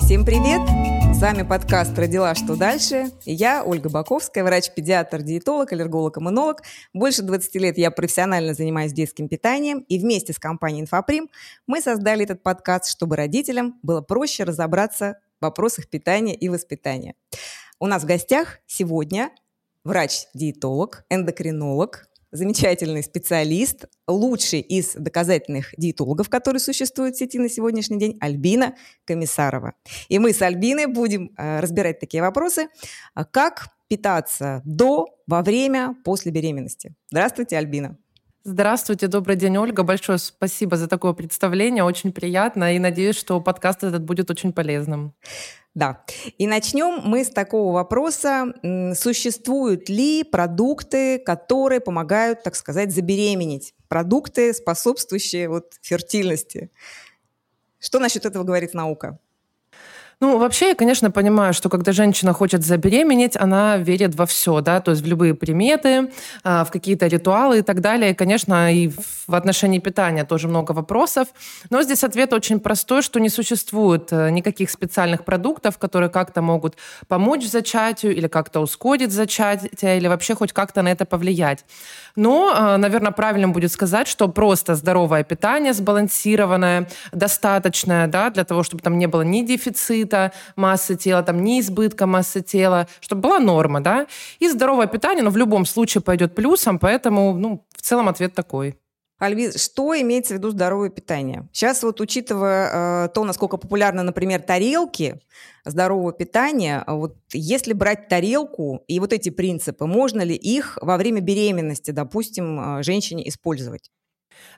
Всем привет! С вами подкаст «Родила. Что дальше?» И я, Ольга Баковская, врач-педиатр, диетолог, аллерголог, иммунолог. Больше 20 лет я профессионально занимаюсь детским питанием, и вместе с компанией «Инфоприм» мы создали этот подкаст, чтобы родителям было проще разобраться в вопросах питания и воспитания. У нас в гостях сегодня врач-диетолог, эндокринолог, замечательный специалист, лучший из доказательных диетологов, которые существуют в сети на сегодняшний день, Альбина Комиссарова. И мы с Альбиной будем э, разбирать такие вопросы, а как питаться до, во время, после беременности. Здравствуйте, Альбина. Здравствуйте, добрый день, Ольга. Большое спасибо за такое представление, очень приятно, и надеюсь, что подкаст этот будет очень полезным. Да. И начнем мы с такого вопроса. Существуют ли продукты, которые помогают, так сказать, забеременеть? Продукты, способствующие вот фертильности. Что насчет этого говорит наука? Ну, вообще, я, конечно, понимаю, что когда женщина хочет забеременеть, она верит во все, да, то есть в любые приметы, а, в какие-то ритуалы и так далее. И, конечно, и в отношении питания тоже много вопросов. Но здесь ответ очень простой, что не существует э, никаких специальных продуктов, которые как-то могут помочь зачатию или как-то ускорить зачатие или вообще хоть как-то на это повлиять. Но, э, наверное, правильным будет сказать, что просто здоровое питание, сбалансированное, достаточное, да, для того, чтобы там не было ни дефицита, дефицита массы тела, там, не избытка массы тела, чтобы была норма, да. И здоровое питание, но в любом случае пойдет плюсом, поэтому, ну, в целом ответ такой. Альвиз, что имеется в виду здоровое питание? Сейчас вот учитывая э, то, насколько популярны, например, тарелки здорового питания, вот если брать тарелку и вот эти принципы, можно ли их во время беременности, допустим, э, женщине использовать?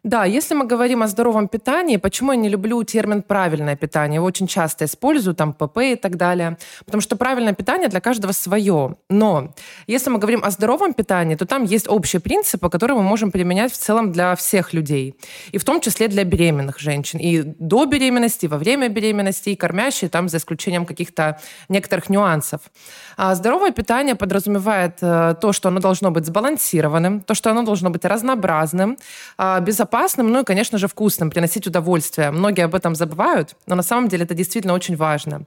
Да, если мы говорим о здоровом питании, почему я не люблю термин «правильное питание»? Его очень часто использую, там ПП и так далее. Потому что правильное питание для каждого свое. Но если мы говорим о здоровом питании, то там есть общие принципы, которые мы можем применять в целом для всех людей. И в том числе для беременных женщин. И до беременности, и во время беременности, и кормящие, там за исключением каких-то некоторых нюансов. А здоровое питание подразумевает э, то, что оно должно быть сбалансированным, то, что оно должно быть разнообразным, а, безопасным, ну и, конечно же, вкусным, приносить удовольствие. Многие об этом забывают, но на самом деле это действительно очень важно.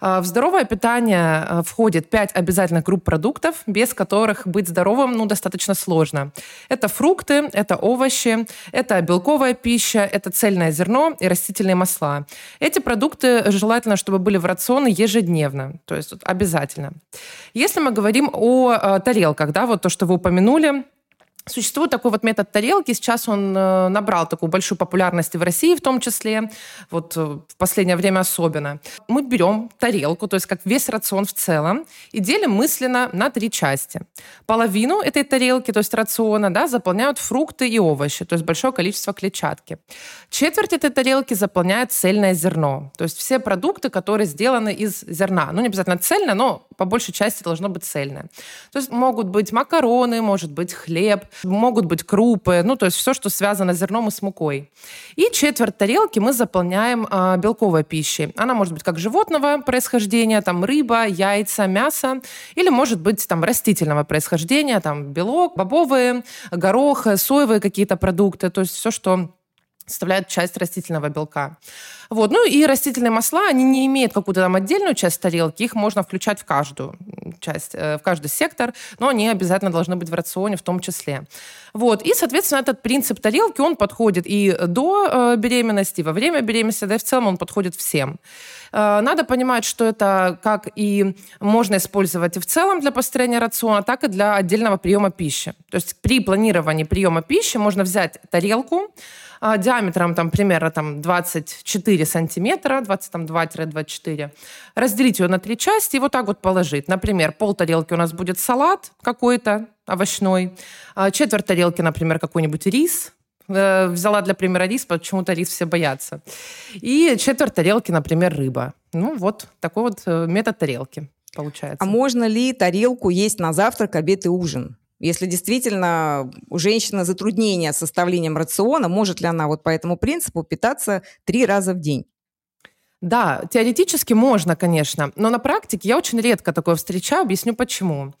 А, в здоровое питание а, входит пять обязательных групп продуктов, без которых быть здоровым ну, достаточно сложно. Это фрукты, это овощи, это белковая пища, это цельное зерно и растительные масла. Эти продукты желательно, чтобы были в рационе ежедневно, то есть обязательно. Если мы говорим о э, тарелках, да, вот то, что вы упомянули, Существует такой вот метод тарелки. Сейчас он э, набрал такую большую популярность в России в том числе, вот э, в последнее время особенно. Мы берем тарелку, то есть как весь рацион в целом, и делим мысленно на три части. Половину этой тарелки, то есть рациона, да, заполняют фрукты и овощи, то есть большое количество клетчатки. Четверть этой тарелки заполняет цельное зерно, то есть все продукты, которые сделаны из зерна. Ну, не обязательно цельное, но по большей части должно быть цельное. То есть могут быть макароны, может быть хлеб, могут быть крупы, ну, то есть все, что связано с зерном и с мукой. И четверть тарелки мы заполняем э, белковой пищей. Она может быть как животного происхождения, там рыба, яйца, мясо, или может быть там растительного происхождения, там белок, бобовые, горох, соевые какие-то продукты, то есть все, что составляет часть растительного белка. Вот. Ну и растительные масла, они не имеют какую-то там отдельную часть тарелки, их можно включать в каждую часть, э, в каждый сектор, но они обязательно должны быть в рационе в том числе. Вот. И, соответственно, этот принцип тарелки, он подходит и до э, беременности, и во время беременности, да и в целом он подходит всем. Э, надо понимать, что это как и можно использовать и в целом для построения рациона, так и для отдельного приема пищи. То есть при планировании приема пищи можно взять тарелку, диаметром там примерно там 24 сантиметра, 22-24, разделить ее на три части и вот так вот положить. Например, пол тарелки у нас будет салат какой-то овощной, а, четверть тарелки, например, какой-нибудь рис, э, взяла для примера рис, почему-то рис все боятся. И четверть тарелки, например, рыба. Ну вот такой вот э, метод тарелки получается. А можно ли тарелку есть на завтрак, обед и ужин? Если действительно у женщины затруднения с составлением рациона, может ли она вот по этому принципу питаться три раза в день? Да, теоретически можно, конечно, но на практике я очень редко такое встречаю, объясню почему.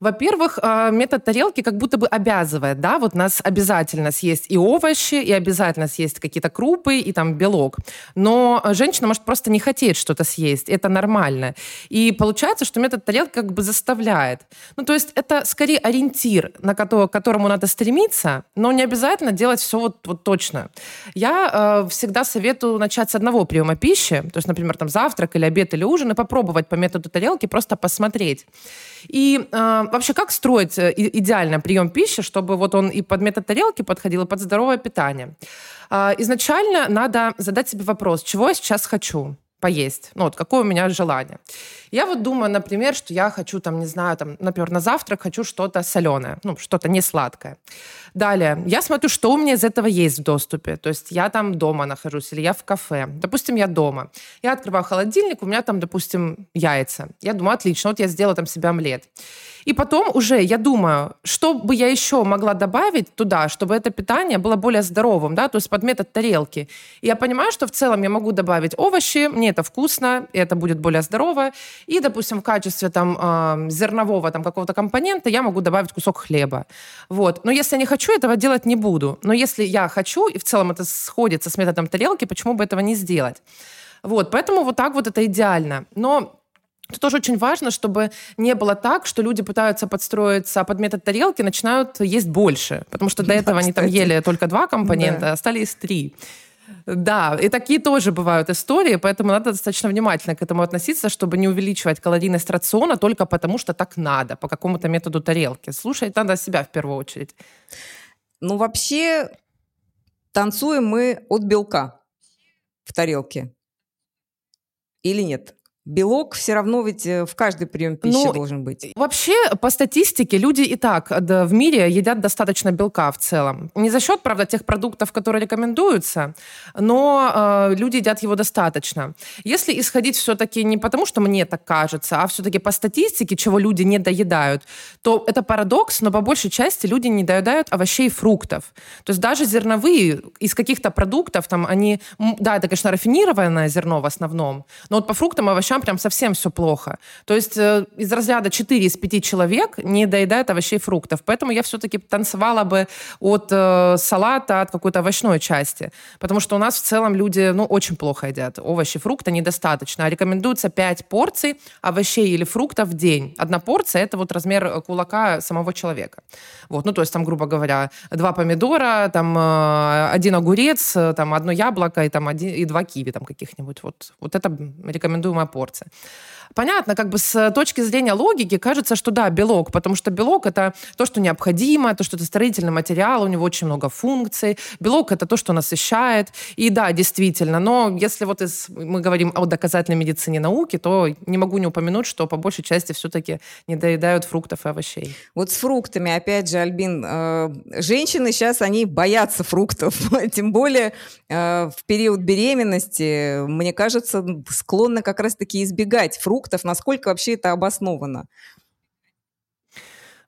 Во-первых, э, метод тарелки как будто бы обязывает, да, вот нас обязательно съесть и овощи, и обязательно съесть какие-то крупы, и там белок. Но женщина может просто не хотеть что-то съесть, это нормально. И получается, что метод тарелки как бы заставляет. Ну, то есть это скорее ориентир, на который, к которому надо стремиться, но не обязательно делать все вот, вот точно. Я э, всегда советую начать с одного приема пищи, то есть, например, там завтрак или обед или ужин, и попробовать по методу тарелки просто посмотреть. И э, вообще, как строить э, идеально прием пищи, чтобы вот он и под метод тарелки подходил, и под здоровое питание? Э, изначально надо задать себе вопрос, чего я сейчас хочу поесть, ну вот какое у меня желание. Я вот думаю, например, что я хочу там, не знаю, там, например, на завтрак хочу что-то соленое, ну, что-то не сладкое. Далее, я смотрю, что у меня из этого есть в доступе. То есть я там дома нахожусь или я в кафе. Допустим, я дома. Я открываю холодильник, у меня там, допустим, яйца. Я думаю, отлично, вот я сделала там себе омлет. И потом уже я думаю, что бы я еще могла добавить туда, чтобы это питание было более здоровым, да, то есть под метод тарелки. И я понимаю, что в целом я могу добавить овощи, мне это вкусно, это будет более здорово. И, допустим, в качестве там э, зернового там какого-то компонента я могу добавить кусок хлеба. Вот. Но если я не хочу, этого делать не буду. Но если я хочу, и в целом это сходится с методом тарелки, почему бы этого не сделать? Вот, поэтому вот так вот это идеально. Но это тоже очень важно, чтобы не было так, что люди пытаются подстроиться под метод тарелки, начинают есть больше. Потому что до этого да, они там ели только два компонента, да. а стали есть три. Да, и такие тоже бывают истории, поэтому надо достаточно внимательно к этому относиться, чтобы не увеличивать калорийность рациона только потому, что так надо, по какому-то методу тарелки. Слушать надо себя в первую очередь. Ну, вообще, танцуем мы от белка в тарелке. Или нет? Белок все равно ведь э, в каждый прием пищи ну, должен быть. Вообще, по статистике, люди и так в мире едят достаточно белка в целом. Не за счет, правда, тех продуктов, которые рекомендуются, но э, люди едят его достаточно. Если исходить все-таки не потому, что мне так кажется, а все-таки по статистике, чего люди не доедают, то это парадокс, но по большей части люди не доедают овощей и фруктов. То есть даже зерновые из каких-то продуктов, там они, да, это, конечно, рафинированное зерно в основном, но вот по фруктам и овощам овощам прям совсем все плохо. То есть э, из разряда 4 из 5 человек не доедают овощей и фруктов. Поэтому я все-таки танцевала бы от э, салата, от какой-то овощной части. Потому что у нас в целом люди, ну, очень плохо едят. Овощи, фрукты недостаточно. А рекомендуется 5 порций овощей или фруктов в день. Одна порция – это вот размер кулака самого человека. Вот, ну, то есть там, грубо говоря, два помидора, там э, один огурец, э, там одно яблоко и там один, и два киви там каких-нибудь. Вот, вот это рекомендуемая порция порция. Понятно, как бы с точки зрения логики кажется, что да, белок, потому что белок это то, что необходимо, то, что это строительный материал, у него очень много функций. Белок это то, что насыщает. И да, действительно, но если вот из, мы говорим о доказательной медицине науки, то не могу не упомянуть, что по большей части все-таки не доедают фруктов и овощей. Вот с фруктами, опять же, Альбин, э, женщины сейчас, они боятся фруктов, тем более э, в период беременности, мне кажется, склонны как раз-таки избегать фруктов, фруктов, насколько вообще это обосновано?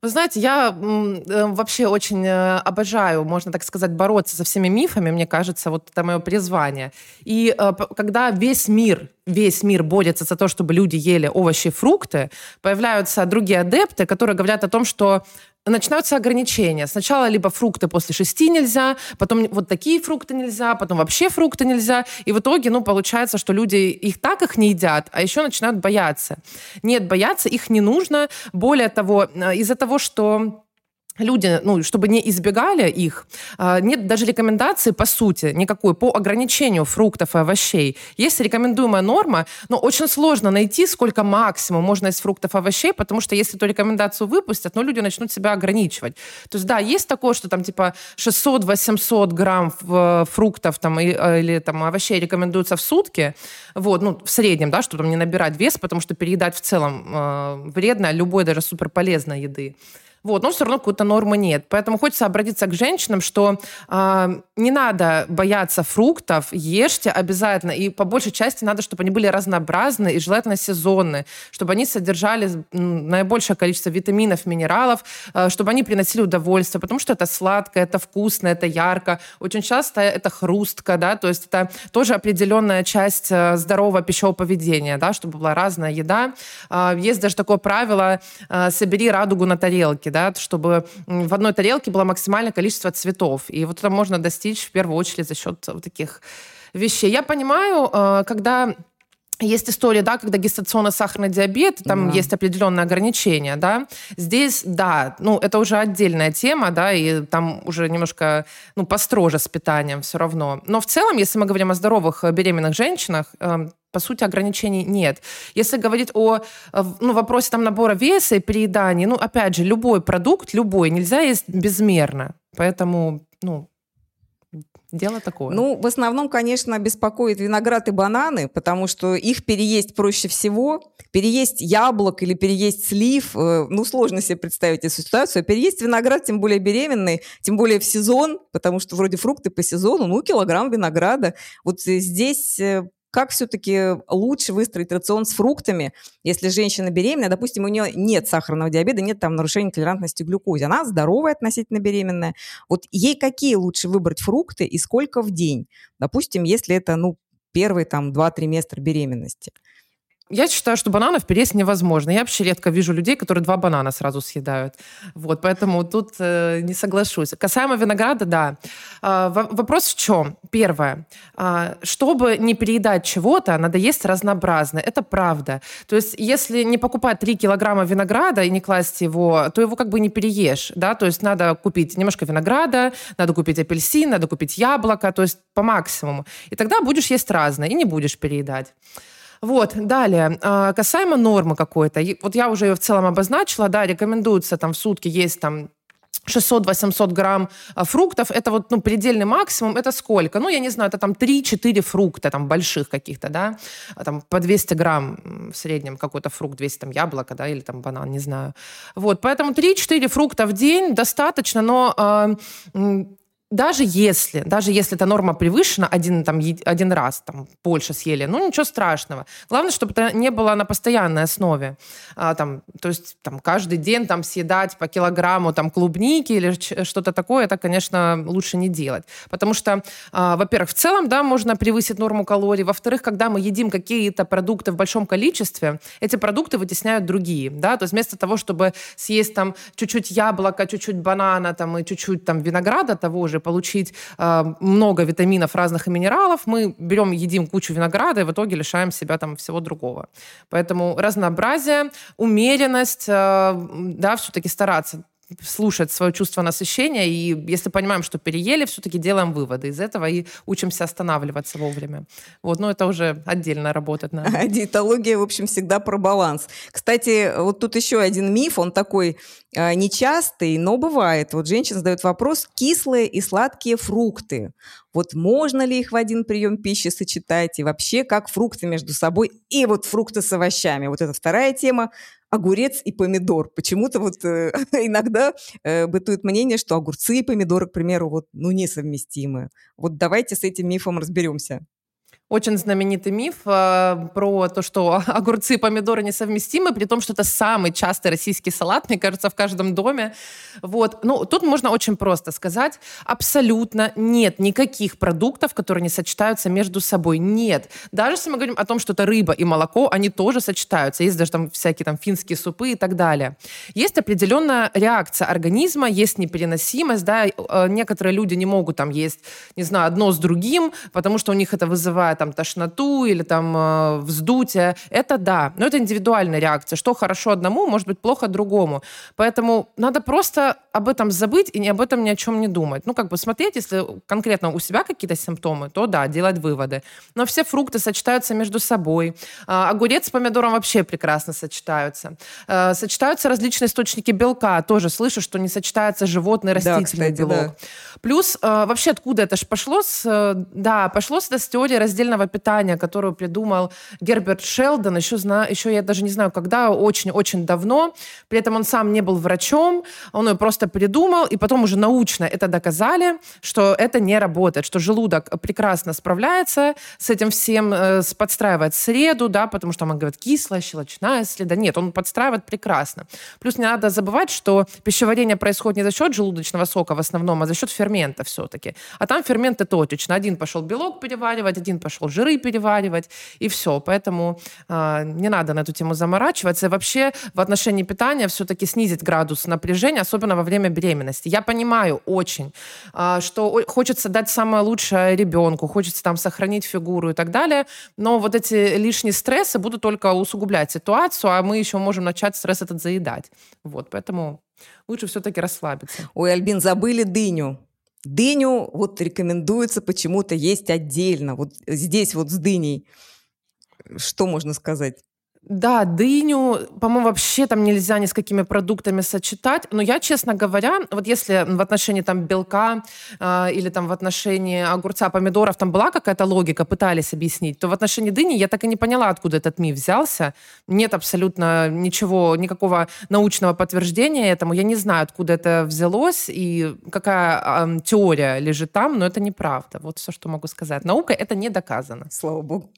Вы знаете, я э, вообще очень э, обожаю, можно так сказать, бороться со всеми мифами. Мне кажется, вот это мое призвание. И э, когда весь мир, весь мир борется за то, чтобы люди ели овощи и фрукты, появляются другие адепты, которые говорят о том, что начинаются ограничения. Сначала либо фрукты после шести нельзя, потом вот такие фрукты нельзя, потом вообще фрукты нельзя. И в итоге, ну, получается, что люди их так их не едят, а еще начинают бояться. Нет, бояться их не нужно. Более того, э, из-за того, что люди, ну, чтобы не избегали их, а, нет даже рекомендации, по сути, никакой по ограничению фруктов и овощей. Есть рекомендуемая норма, но очень сложно найти, сколько максимум можно из фруктов и овощей, потому что если эту рекомендацию выпустят, ну, люди начнут себя ограничивать. То есть, да, есть такое, что там типа 600-800 грамм э, фруктов там, э, или там овощей рекомендуется в сутки, вот, ну, в среднем, да, чтобы там не набирать вес, потому что переедать в целом э, вредно любой даже суперполезной еды. Вот, но все равно какой-то нормы нет. Поэтому хочется обратиться к женщинам, что э, не надо бояться фруктов, ешьте обязательно. И по большей части надо, чтобы они были разнообразны и желательно сезонные, чтобы они содержали наибольшее количество витаминов, минералов, э, чтобы они приносили удовольствие, потому что это сладко, это вкусно, это ярко. Очень часто это хрустка, да, то есть это тоже определенная часть э, здорового пищевого поведения, да, чтобы была разная еда. Э, есть даже такое правило э, «собери радугу на тарелке», да, чтобы в одной тарелке было максимальное количество цветов. И вот это можно достичь в первую очередь за счет вот таких вещей. Я понимаю, э, когда есть история, да, когда гестационно-сахарный диабет, там да. есть определенные ограничения, да. Здесь, да, ну, это уже отдельная тема, да, и там уже немножко, ну, построже с питанием все равно. Но в целом, если мы говорим о здоровых э, беременных женщинах, э, по сути, ограничений нет. Если говорить о э, ну, вопросе там, набора веса и переедания, ну, опять же, любой продукт, любой, нельзя есть безмерно. Поэтому, ну, Дело такое. Ну, в основном, конечно, беспокоит виноград и бананы, потому что их переесть проще всего. Переесть яблок или переесть слив, э, ну, сложно себе представить эту ситуацию. Переесть виноград, тем более беременный, тем более в сезон, потому что вроде фрукты по сезону, ну, килограмм винограда. Вот здесь э, как все-таки лучше выстроить рацион с фруктами, если женщина беременная, допустим, у нее нет сахарного диабета, нет там нарушения толерантности к глюкозе, она здоровая относительно беременная. Вот ей какие лучше выбрать фрукты и сколько в день? Допустим, если это, ну, первые там 2 триместра беременности. Я считаю, что бананов переесть невозможно. Я вообще редко вижу людей, которые два банана сразу съедают. Вот, поэтому тут э, не соглашусь. Касаемо винограда, да. Э, вопрос в чем? Первое. Э, чтобы не переедать чего-то, надо есть разнообразно. Это правда. То есть, если не покупать 3 килограмма винограда и не класть его, то его как бы не переешь. Да? То есть, надо купить немножко винограда, надо купить апельсин, надо купить яблоко, то есть по максимуму. И тогда будешь есть разное и не будешь переедать. Вот, далее. А, касаемо нормы какой-то. Вот я уже ее в целом обозначила, да, рекомендуется там в сутки есть там 600-800 грамм а, фруктов, это вот, ну, предельный максимум, это сколько? Ну, я не знаю, это там 3-4 фрукта, там, больших каких-то, да, а, там, по 200 грамм в среднем какой-то фрукт, 200 там яблоко, да, или там банан, не знаю. Вот, поэтому 3-4 фрукта в день достаточно, но э, даже если, даже если эта норма превышена один, там, один раз, там, больше съели, ну, ничего страшного. Главное, чтобы это не было на постоянной основе. А, там, то есть там, каждый день там, съедать по килограмму там, клубники или что-то такое, это, конечно, лучше не делать. Потому что, а, во-первых, в целом, да, можно превысить норму калорий. Во-вторых, когда мы едим какие-то продукты в большом количестве, эти продукты вытесняют другие. Да? То есть вместо того, чтобы съесть там чуть-чуть яблока, чуть-чуть банана там, и чуть-чуть там, винограда того же, получить э, много витаминов разных и минералов, мы берем, едим кучу винограда и в итоге лишаем себя там всего другого. Поэтому разнообразие, умеренность, э, да, все-таки стараться слушать свое чувство насыщения, и если понимаем, что переели, все-таки делаем выводы из этого и учимся останавливаться вовремя. Вот, но это уже отдельно работать надо. А диетология, в общем, всегда про баланс. Кстати, вот тут еще один миф, он такой э, нечастый, но бывает. Вот женщина задает вопрос, кислые и сладкие фрукты. Вот можно ли их в один прием пищи сочетать, и вообще как фрукты между собой, и вот фрукты с овощами. Вот это вторая тема огурец и помидор. Почему-то вот э, иногда э, бытует мнение, что огурцы и помидоры, к примеру, вот, ну, несовместимы. Вот давайте с этим мифом разберемся очень знаменитый миф э, про то, что огурцы и помидоры несовместимы, при том, что это самый частый российский салат, мне кажется, в каждом доме. Вот. Ну, тут можно очень просто сказать, абсолютно нет никаких продуктов, которые не сочетаются между собой. Нет. Даже если мы говорим о том, что это рыба и молоко, они тоже сочетаются. Есть даже там всякие там финские супы и так далее. Есть определенная реакция организма, есть непереносимость, да, э, некоторые люди не могут там есть, не знаю, одно с другим, потому что у них это вызывает там тошноту или там э, вздутие, это да, но это индивидуальная реакция. Что хорошо одному, может быть плохо другому. Поэтому надо просто об этом забыть и об этом ни о чем не думать. Ну, как бы смотреть, если конкретно у себя какие-то симптомы, то да, делать выводы. Но все фрукты сочетаются между собой. А, огурец с помидором вообще прекрасно сочетаются. А, сочетаются различные источники белка. Тоже слышу, что не сочетается животный растительный да, кстати, белок. Да. Плюс а, вообще откуда это же пошло? С, да, пошло с, с теории раздельного питания, которую придумал Герберт Шелдон, еще, зна, еще я даже не знаю, когда, очень-очень давно. При этом он сам не был врачом, он ее просто придумал, и потом уже научно это доказали, что это не работает, что желудок прекрасно справляется с этим всем, э, подстраивает среду, да, потому что он говорит кислая, щелочная среда. Нет, он подстраивает прекрасно. Плюс не надо забывать, что пищеварение происходит не за счет желудочного сока в основном, а за счет фермента все-таки. А там ферменты точечно. Один пошел белок переваривать, один пошел жиры переваривать, и все. Поэтому э, не надо на эту тему заморачиваться. И вообще в отношении питания все-таки снизить градус напряжения, особенно во время беременности. Я понимаю очень, э, что хочется дать самое лучшее ребенку, хочется там сохранить фигуру и так далее, но вот эти лишние стрессы будут только усугублять ситуацию, а мы еще можем начать стресс этот заедать. Вот, поэтому лучше все-таки расслабиться. Ой, Альбин, забыли дыню. Дыню вот рекомендуется почему-то есть отдельно. Вот здесь вот с дыней. Что можно сказать? Да, дыню, по-моему, вообще там нельзя ни с какими продуктами сочетать. Но я, честно говоря, вот если в отношении там белка э, или там в отношении огурца, помидоров там была какая-то логика, пытались объяснить, то в отношении дыни я так и не поняла, откуда этот миф взялся. Нет абсолютно ничего, никакого научного подтверждения этому. Я не знаю, откуда это взялось и какая э, теория лежит там, но это неправда. Вот все, что могу сказать. Наука это не доказано. Слава богу.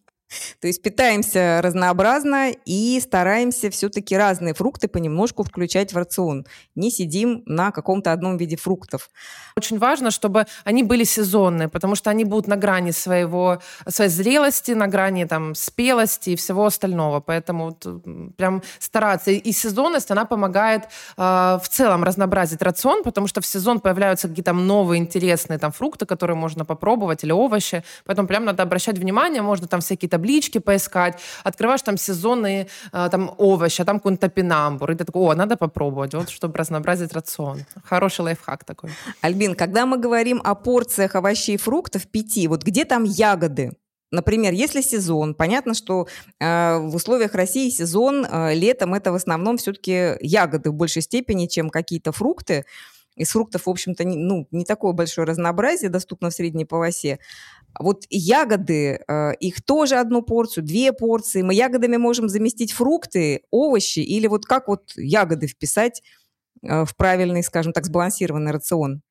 То есть питаемся разнообразно и стараемся все-таки разные фрукты понемножку включать в рацион. Не сидим на каком-то одном виде фруктов. Очень важно, чтобы они были сезонные, потому что они будут на грани своего, своей зрелости, на грани там, спелости и всего остального. Поэтому вот, прям стараться. И сезонность, она помогает э, в целом разнообразить рацион, потому что в сезон появляются какие-то новые интересные там, фрукты, которые можно попробовать, или овощи. Поэтому прям надо обращать внимание, можно там всякие таблички поискать, открываешь там сезонные э, там овощи, а там какой-нибудь топинамбур, и ты такой, о, надо попробовать, вот, чтобы разнообразить рацион. Хороший лайфхак такой. Альбин, когда мы говорим о порциях овощей и фруктов пяти, вот где там ягоды? Например, если сезон, понятно, что э, в условиях России сезон э, летом это в основном все-таки ягоды в большей степени, чем какие-то фрукты. Из фруктов, в общем-то, не, ну, не такое большое разнообразие доступно в средней полосе. Вот ягоды, э, их тоже одну порцию, две порции. Мы ягодами можем заместить фрукты, овощи или вот как вот ягоды вписать э, в правильный, скажем так, сбалансированный рацион?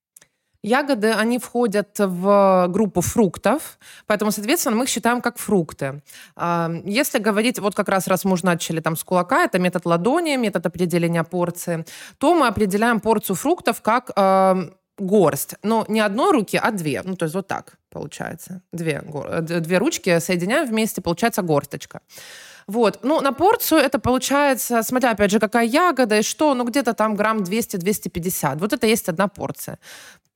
Ягоды, они входят в группу фруктов, поэтому, соответственно, мы их считаем как фрукты. А, если говорить, вот как раз раз мы уже начали там с кулака, это метод ладони, метод определения порции, то мы определяем порцию фруктов как горсть. Но не одной руки, а две. Ну, то есть вот так получается. Две, две ручки соединяем вместе, получается горсточка. Вот. Ну, на порцию это получается, смотря, опять же, какая ягода и что, ну, где-то там грамм 200-250. Вот это есть одна порция.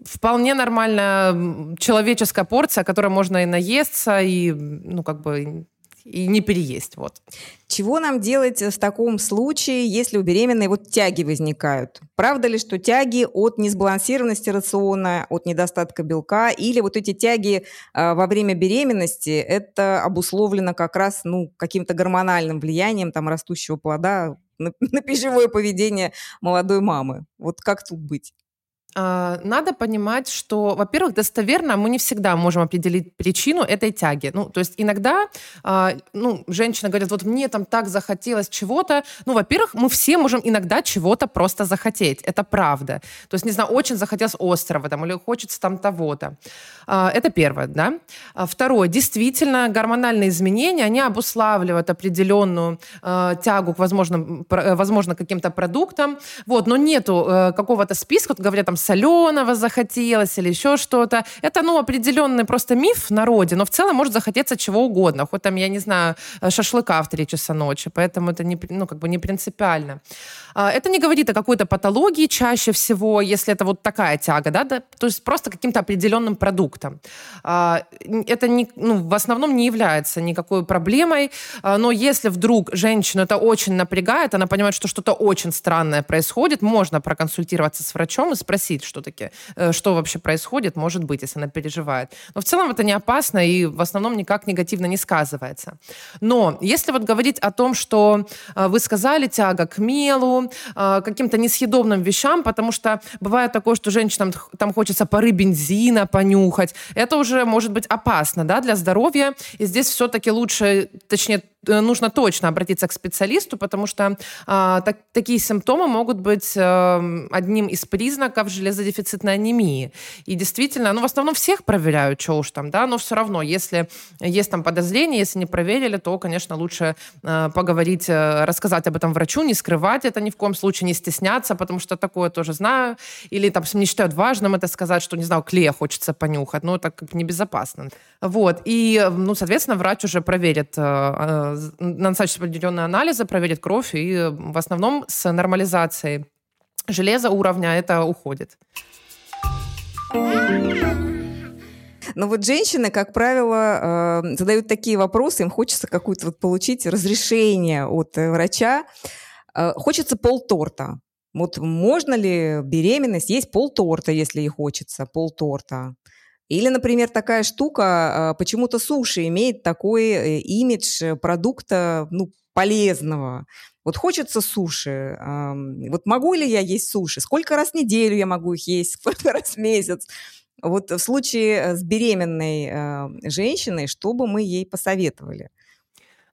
Вполне нормальная человеческая порция, которой можно и наесться, и, ну, как бы и не переесть. Вот. Чего нам делать в таком случае, если у беременной вот тяги возникают? Правда ли, что тяги от несбалансированности рациона, от недостатка белка, или вот эти тяги э, во время беременности, это обусловлено как раз ну, каким-то гормональным влиянием там, растущего плода на, на пищевое поведение молодой мамы? Вот как тут быть? А, надо понимать, что, во-первых, достоверно мы не всегда можем определить причину этой тяги. Ну, то есть иногда а, ну, женщина говорит, вот мне там так захотелось чего-то. Ну, во-первых, мы все можем иногда чего-то просто захотеть. Это правда. То есть, не знаю, очень захотелось острова там, или хочется там того-то. А, это первое, да. Второе, действительно, гормональные изменения, они обуславливают определенную тягу к, возможным, возможно, каким-то продуктам. Вот, но нету э, какого-то списка, вот говорят, там, соленого захотелось или еще что-то. Это, ну, определенный просто миф в народе, но в целом может захотеться чего угодно. Хоть там, я не знаю, шашлыка в 3 часа ночи. Поэтому это не, ну, как бы не принципиально. А, это не говорит о какой-то патологии чаще всего, если это вот такая тяга, да, да то есть просто каким-то определенным продуктом. А, это не, ну, в основном не является никакой проблемой, а, но если вдруг женщину это очень напрягает, она понимает, что что-то очень странное происходит, можно проконсультироваться с врачом и спросить, спросить, что таки, э, что вообще происходит, может быть, если она переживает. Но в целом это не опасно и в основном никак негативно не сказывается. Но если вот говорить о том, что э, вы сказали, тяга к мелу, э, каким-то несъедобным вещам, потому что бывает такое, что женщинам там хочется пары бензина понюхать, это уже может быть опасно да, для здоровья. И здесь все-таки лучше, точнее, нужно точно обратиться к специалисту, потому что а, так, такие симптомы могут быть а, одним из признаков железодефицитной анемии. И действительно, ну, в основном всех проверяют, что уж там, да, но все равно, если есть там подозрение, если не проверили, то, конечно, лучше а, поговорить, рассказать об этом врачу, не скрывать это ни в коем случае, не стесняться, потому что такое тоже знаю. Или там не считают важным это сказать, что, не знаю, клея хочется понюхать, но это как небезопасно. Вот. И, ну, соответственно, врач уже проверит назначит определенные анализы, проверит кровь, и в основном с нормализацией железа уровня это уходит. Но вот женщины, как правило, э, задают такие вопросы, им хочется какую-то вот получить разрешение от э, врача. Э, хочется полторта. Вот можно ли беременность есть полторта, если ей хочется, полторта? Или, например, такая штука, а, почему-то суши имеет такой э, имидж продукта ну, полезного. Вот хочется суши. Вот могу ли я есть суши? Сколько раз в неделю я могу их есть? Сколько раз в месяц? Вот в случае э, с беременной женщиной, что бы мы ей посоветовали?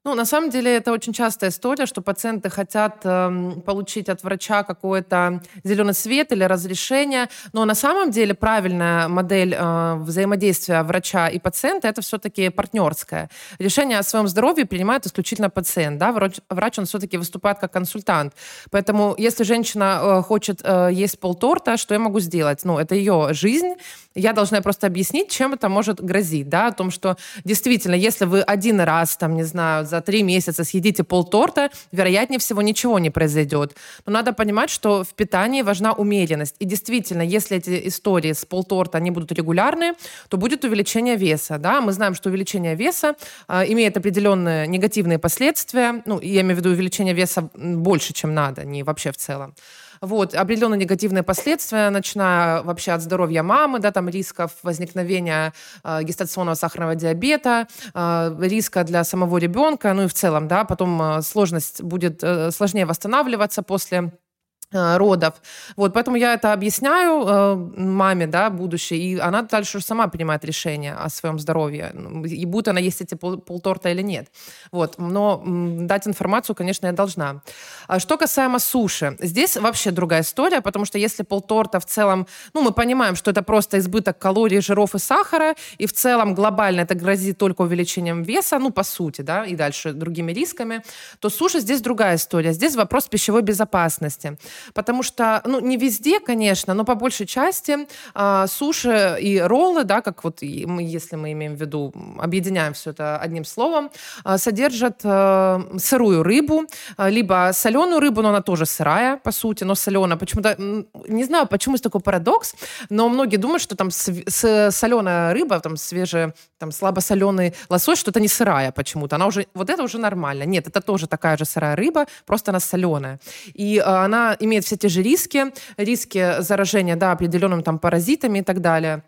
Ну, на самом деле, это очень частая история, что пациенты хотят э, получить от врача какой-то зеленый свет или разрешение, но на самом деле правильная модель э, взаимодействия врача и пациента это все-таки партнерская. Решение о своем здоровье принимает исключительно пациент, да, врач, врач он все-таки выступает как консультант. Поэтому, если женщина э, хочет э, есть полторта, что я могу сделать? Ну, это ее жизнь, я должна просто объяснить, чем это может грозить, да, о том, что действительно, если вы один раз, там, не знаю, за три месяца съедите полторта, вероятнее всего ничего не произойдет. Но надо понимать, что в питании важна умеренность. И действительно, если эти истории с полторта, они будут регулярные, то будет увеличение веса, да. Мы знаем, что увеличение веса э, имеет определенные негативные последствия, ну, я имею в виду увеличение веса больше, чем надо, не вообще в целом. Вот, определенные негативные последствия, начиная вообще от здоровья мамы, да, там рисков возникновения э, гестационного сахарного диабета, э, риска для самого ребенка, ну и в целом, да, потом э, сложность будет э, сложнее восстанавливаться после родов. Вот, поэтому я это объясняю э, маме, да, будущей, и она дальше уже сама принимает решение о своем здоровье, и будет она есть эти пол, полторта или нет. Вот, но м, дать информацию, конечно, я должна. А что касаемо суши, здесь вообще другая история, потому что если полторта в целом, ну, мы понимаем, что это просто избыток калорий, жиров и сахара, и в целом глобально это грозит только увеличением веса, ну, по сути, да, и дальше другими рисками, то суши здесь другая история. Здесь вопрос пищевой безопасности потому что, ну, не везде, конечно, но по большей части э, суши и роллы, да, как вот мы, если мы имеем в виду, объединяем все это одним словом, э, содержат э, сырую рыбу, э, либо соленую рыбу, но она тоже сырая, по сути, но соленая. Почему-то, не знаю, почему есть такой парадокс, но многие думают, что там с, соленая рыба, там свежая, там слабосоленый лосось, что это не сырая почему-то. Она уже, вот это уже нормально. Нет, это тоже такая же сырая рыба, просто она соленая. И э, она имеет имеет все те же риски, риски заражения да, определенными там паразитами и так далее.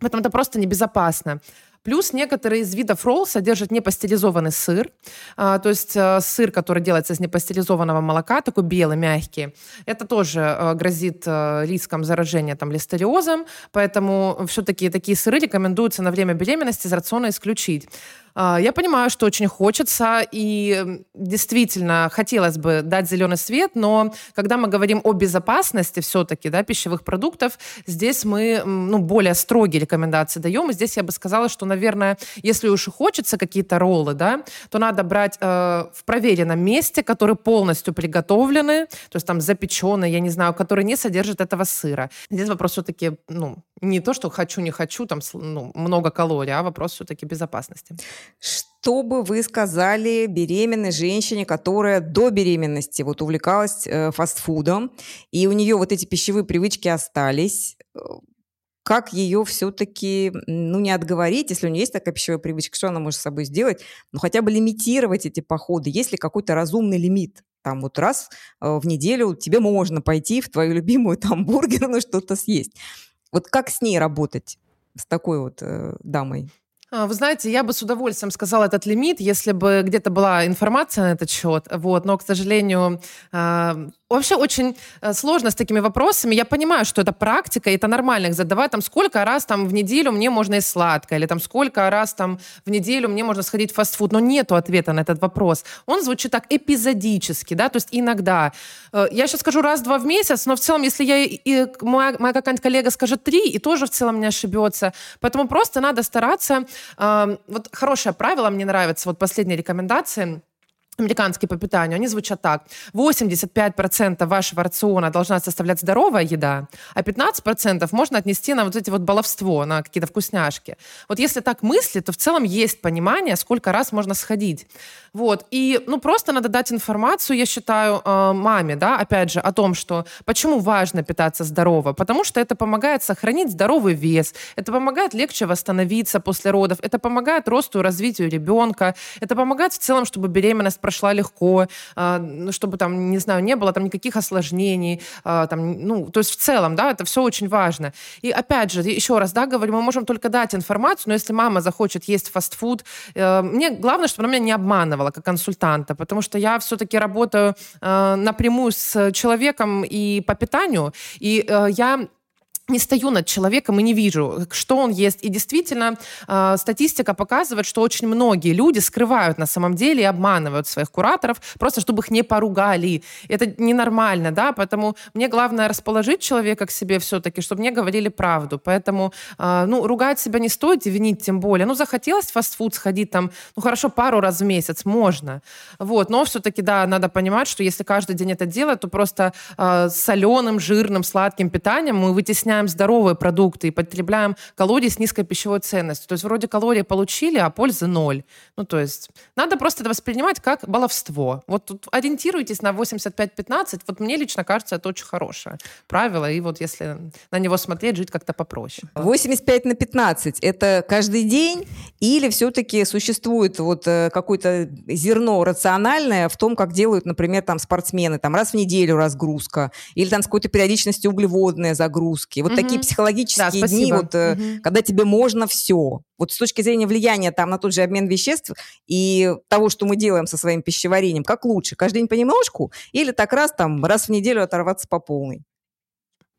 Поэтому это просто небезопасно. Плюс некоторые из видов ролл содержат непастеризованный сыр, а, то есть а, сыр, который делается из непастеризованного молока, такой белый, мягкий. Это тоже а, грозит а, риском заражения там, листериозом, поэтому все-таки такие сыры рекомендуется на время беременности из рациона исключить. А, я понимаю, что очень хочется, и действительно хотелось бы дать зеленый свет, но когда мы говорим о безопасности все-таки да, пищевых продуктов, здесь мы ну, более строгие рекомендации даем. И здесь я бы сказала, что, наверное, если уж и хочется какие-то роллы, да, то надо брать э, в проверенном месте, которые полностью приготовлены, то есть там запеченные, я не знаю, которые не содержат этого сыра. Здесь вопрос все-таки ну, не то, что хочу, не хочу, там ну, много калорий, а вопрос все-таки безопасности. Что бы вы сказали беременной женщине, которая до беременности вот увлекалась э, фастфудом, и у нее вот эти пищевые привычки остались? Э, как ее все-таки, ну, не отговорить, если у нее есть такая пищевая привычка, что она может с собой сделать, ну, хотя бы лимитировать эти походы, есть ли какой-то разумный лимит? Там вот раз э, в неделю тебе можно пойти в твою любимую там бургерную что-то съесть. Вот как с ней работать, с такой вот э, дамой? А, вы знаете, я бы с удовольствием сказала этот лимит, если бы где-то была информация на этот счет. Вот, но, к сожалению, а, вообще очень э, сложно с такими вопросами. Я понимаю, что это практика, и это нормально их задавать. Там сколько раз там в неделю мне можно есть сладкое, или там сколько раз там в неделю мне можно сходить в фастфуд. Но нету ответа на этот вопрос. Он звучит так эпизодически, да, то есть иногда. Э, я сейчас скажу раз-два в месяц, но в целом, если я и моя, моя какая-нибудь коллега скажет три, и тоже в целом не ошибется. Поэтому просто надо стараться. Э, вот хорошее правило мне нравится, вот последние рекомендации – американские по питанию, они звучат так. 85% вашего рациона должна составлять здоровая еда, а 15% можно отнести на вот эти вот баловство, на какие-то вкусняшки. Вот если так мыслить, то в целом есть понимание, сколько раз можно сходить. Вот. И, ну, просто надо дать информацию, я считаю, э, маме, да, опять же, о том, что почему важно питаться здорово. Потому что это помогает сохранить здоровый вес, это помогает легче восстановиться после родов, это помогает росту и развитию ребенка, это помогает в целом, чтобы беременность прошла легко, э, чтобы там, не знаю, не было там никаких осложнений, э, там, ну, то есть в целом, да, это все очень важно. И опять же, еще раз, да, говорю, мы можем только дать информацию, но если мама захочет есть фастфуд, мне главное, чтобы она меня не обманывала, как консультанта, потому что я все-таки работаю э, напрямую с человеком и по питанию, и э, я не стою над человеком и не вижу, что он ест. И действительно, э, статистика показывает, что очень многие люди скрывают на самом деле и обманывают своих кураторов, просто чтобы их не поругали. Это ненормально, да, поэтому мне главное расположить человека к себе все-таки, чтобы мне говорили правду. Поэтому, э, ну, ругать себя не стоит, и винить тем более. Ну, захотелось в фастфуд сходить там, ну, хорошо, пару раз в месяц, можно. Вот, но все-таки, да, надо понимать, что если каждый день это делать, то просто э, соленым, жирным, сладким питанием мы вытесняем потребляем здоровые продукты и потребляем калории с низкой пищевой ценностью. То есть вроде калории получили, а пользы ноль. Ну, то есть надо просто это воспринимать как баловство. Вот тут ориентируйтесь на 85-15. Вот мне лично кажется, это очень хорошее правило. И вот если на него смотреть, жить как-то попроще. 85 на 15 – это каждый день? Или все-таки существует вот э, какое-то зерно рациональное в том, как делают, например, там спортсмены, там раз в неделю разгрузка, или там с какой-то периодичностью углеводные загрузки. Вот угу. такие психологические да, дни, вот, угу. когда тебе можно все. Вот с точки зрения влияния там на тот же обмен веществ и того, что мы делаем со своим пищеварением, как лучше? Каждый день понемножку или так раз там раз в неделю оторваться по полной?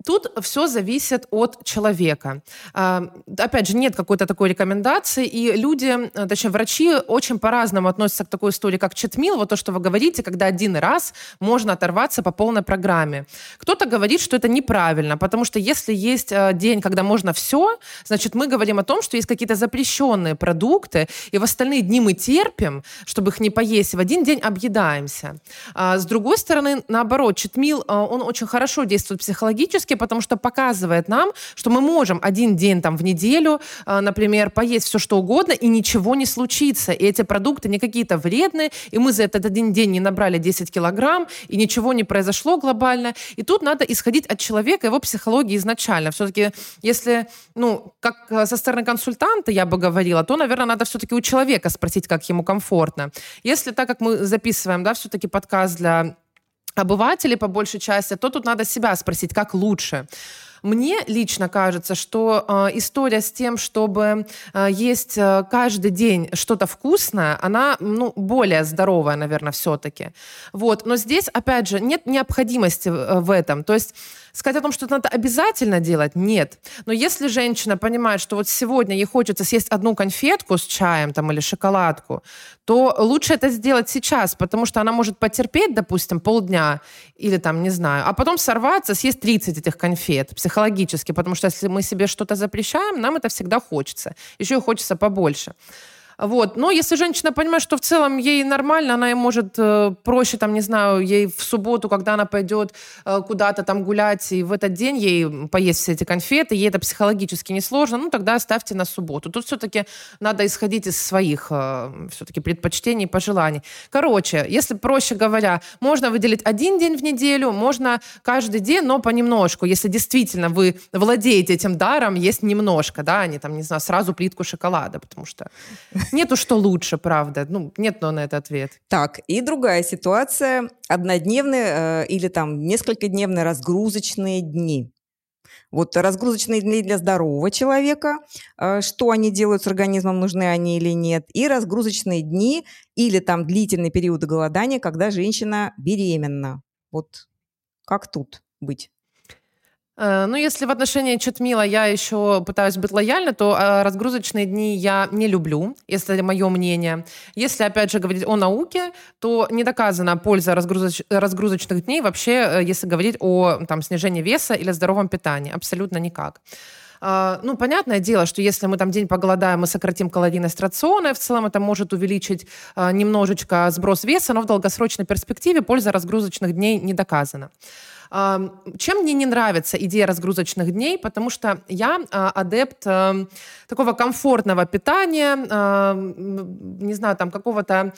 Тут все зависит от человека. А, опять же, нет какой-то такой рекомендации, и люди, э, точнее, врачи очень по-разному относятся к такой истории, как читмил, вот то, что вы говорите, когда один раз можно оторваться по полной программе. Кто-то говорит, что это неправильно, потому что если есть э, день, когда можно все, значит, мы говорим о том, что есть какие-то запрещенные продукты, и в остальные дни мы терпим, чтобы их не поесть, в один день объедаемся. А с другой стороны, наоборот, читмил, он очень хорошо действует психологически, ошибки, потому что показывает нам, что мы можем один день там в неделю, э, например, поесть все что угодно, и ничего не случится. И эти продукты не какие-то вредные, и мы за этот один день не набрали 10 килограмм, и ничего не произошло глобально. И тут надо исходить от человека, его психологии изначально. Все-таки, если, ну, как э, со стороны консультанта я бы говорила, то, наверное, надо все-таки у человека спросить, как ему комфортно. Если так как мы записываем, да, все-таки подкаст для обывателей по большей части, то тут надо себя спросить, как лучше. Мне лично кажется, что э, история с тем, чтобы э, есть э, каждый день что-то вкусное, она ну, более здоровая, наверное, все-таки. Вот. Но здесь, опять же, нет необходимости э, в этом. То есть Сказать о том, что это надо обязательно делать, нет. Но если женщина понимает, что вот сегодня ей хочется съесть одну конфетку с чаем там, или шоколадку, то лучше это сделать сейчас, потому что она может потерпеть, допустим, полдня или там, не знаю, а потом сорваться, съесть 30 этих конфет психологически, потому что если мы себе что-то запрещаем, нам это всегда хочется. Еще и хочется побольше. Вот. Но если женщина понимает, что в целом ей нормально, она может э, проще, там, не знаю, ей в субботу, когда она пойдет э, куда-то там гулять, и в этот день ей поесть все эти конфеты, ей это психологически не сложно, ну, тогда ставьте на субботу. Тут все-таки надо исходить из своих э, все-таки предпочтений, пожеланий. Короче, если проще говоря, можно выделить один день в неделю, можно каждый день, но понемножку. Если действительно вы владеете этим даром, есть немножко, да, а не там, не знаю, сразу плитку шоколада, потому что нету что лучше, правда. Ну, нет но на это ответ. Так, и другая ситуация. Однодневные э, или там несколькодневные разгрузочные дни. Вот разгрузочные дни для здорового человека, э, что они делают с организмом, нужны они или нет, и разгрузочные дни или там длительный период голодания, когда женщина беременна. Вот как тут быть? Э, ну, если в отношении Читмила я еще пытаюсь быть лояльна, то э, разгрузочные дни я не люблю, если это мое мнение. Если, опять же, говорить о науке, то не доказана польза разгрузоч... разгрузочных дней вообще, э, если говорить о там, снижении веса или здоровом питании. Абсолютно никак. Ну, понятное дело, что если мы там день поголодаем, мы сократим калорийность рациона, и в целом это может увеличить немножечко сброс веса, но в долгосрочной перспективе польза разгрузочных дней не доказана. Чем мне не нравится идея разгрузочных дней? Потому что я а, адепт эм, такого комфортного питания, не знаю, там какого-то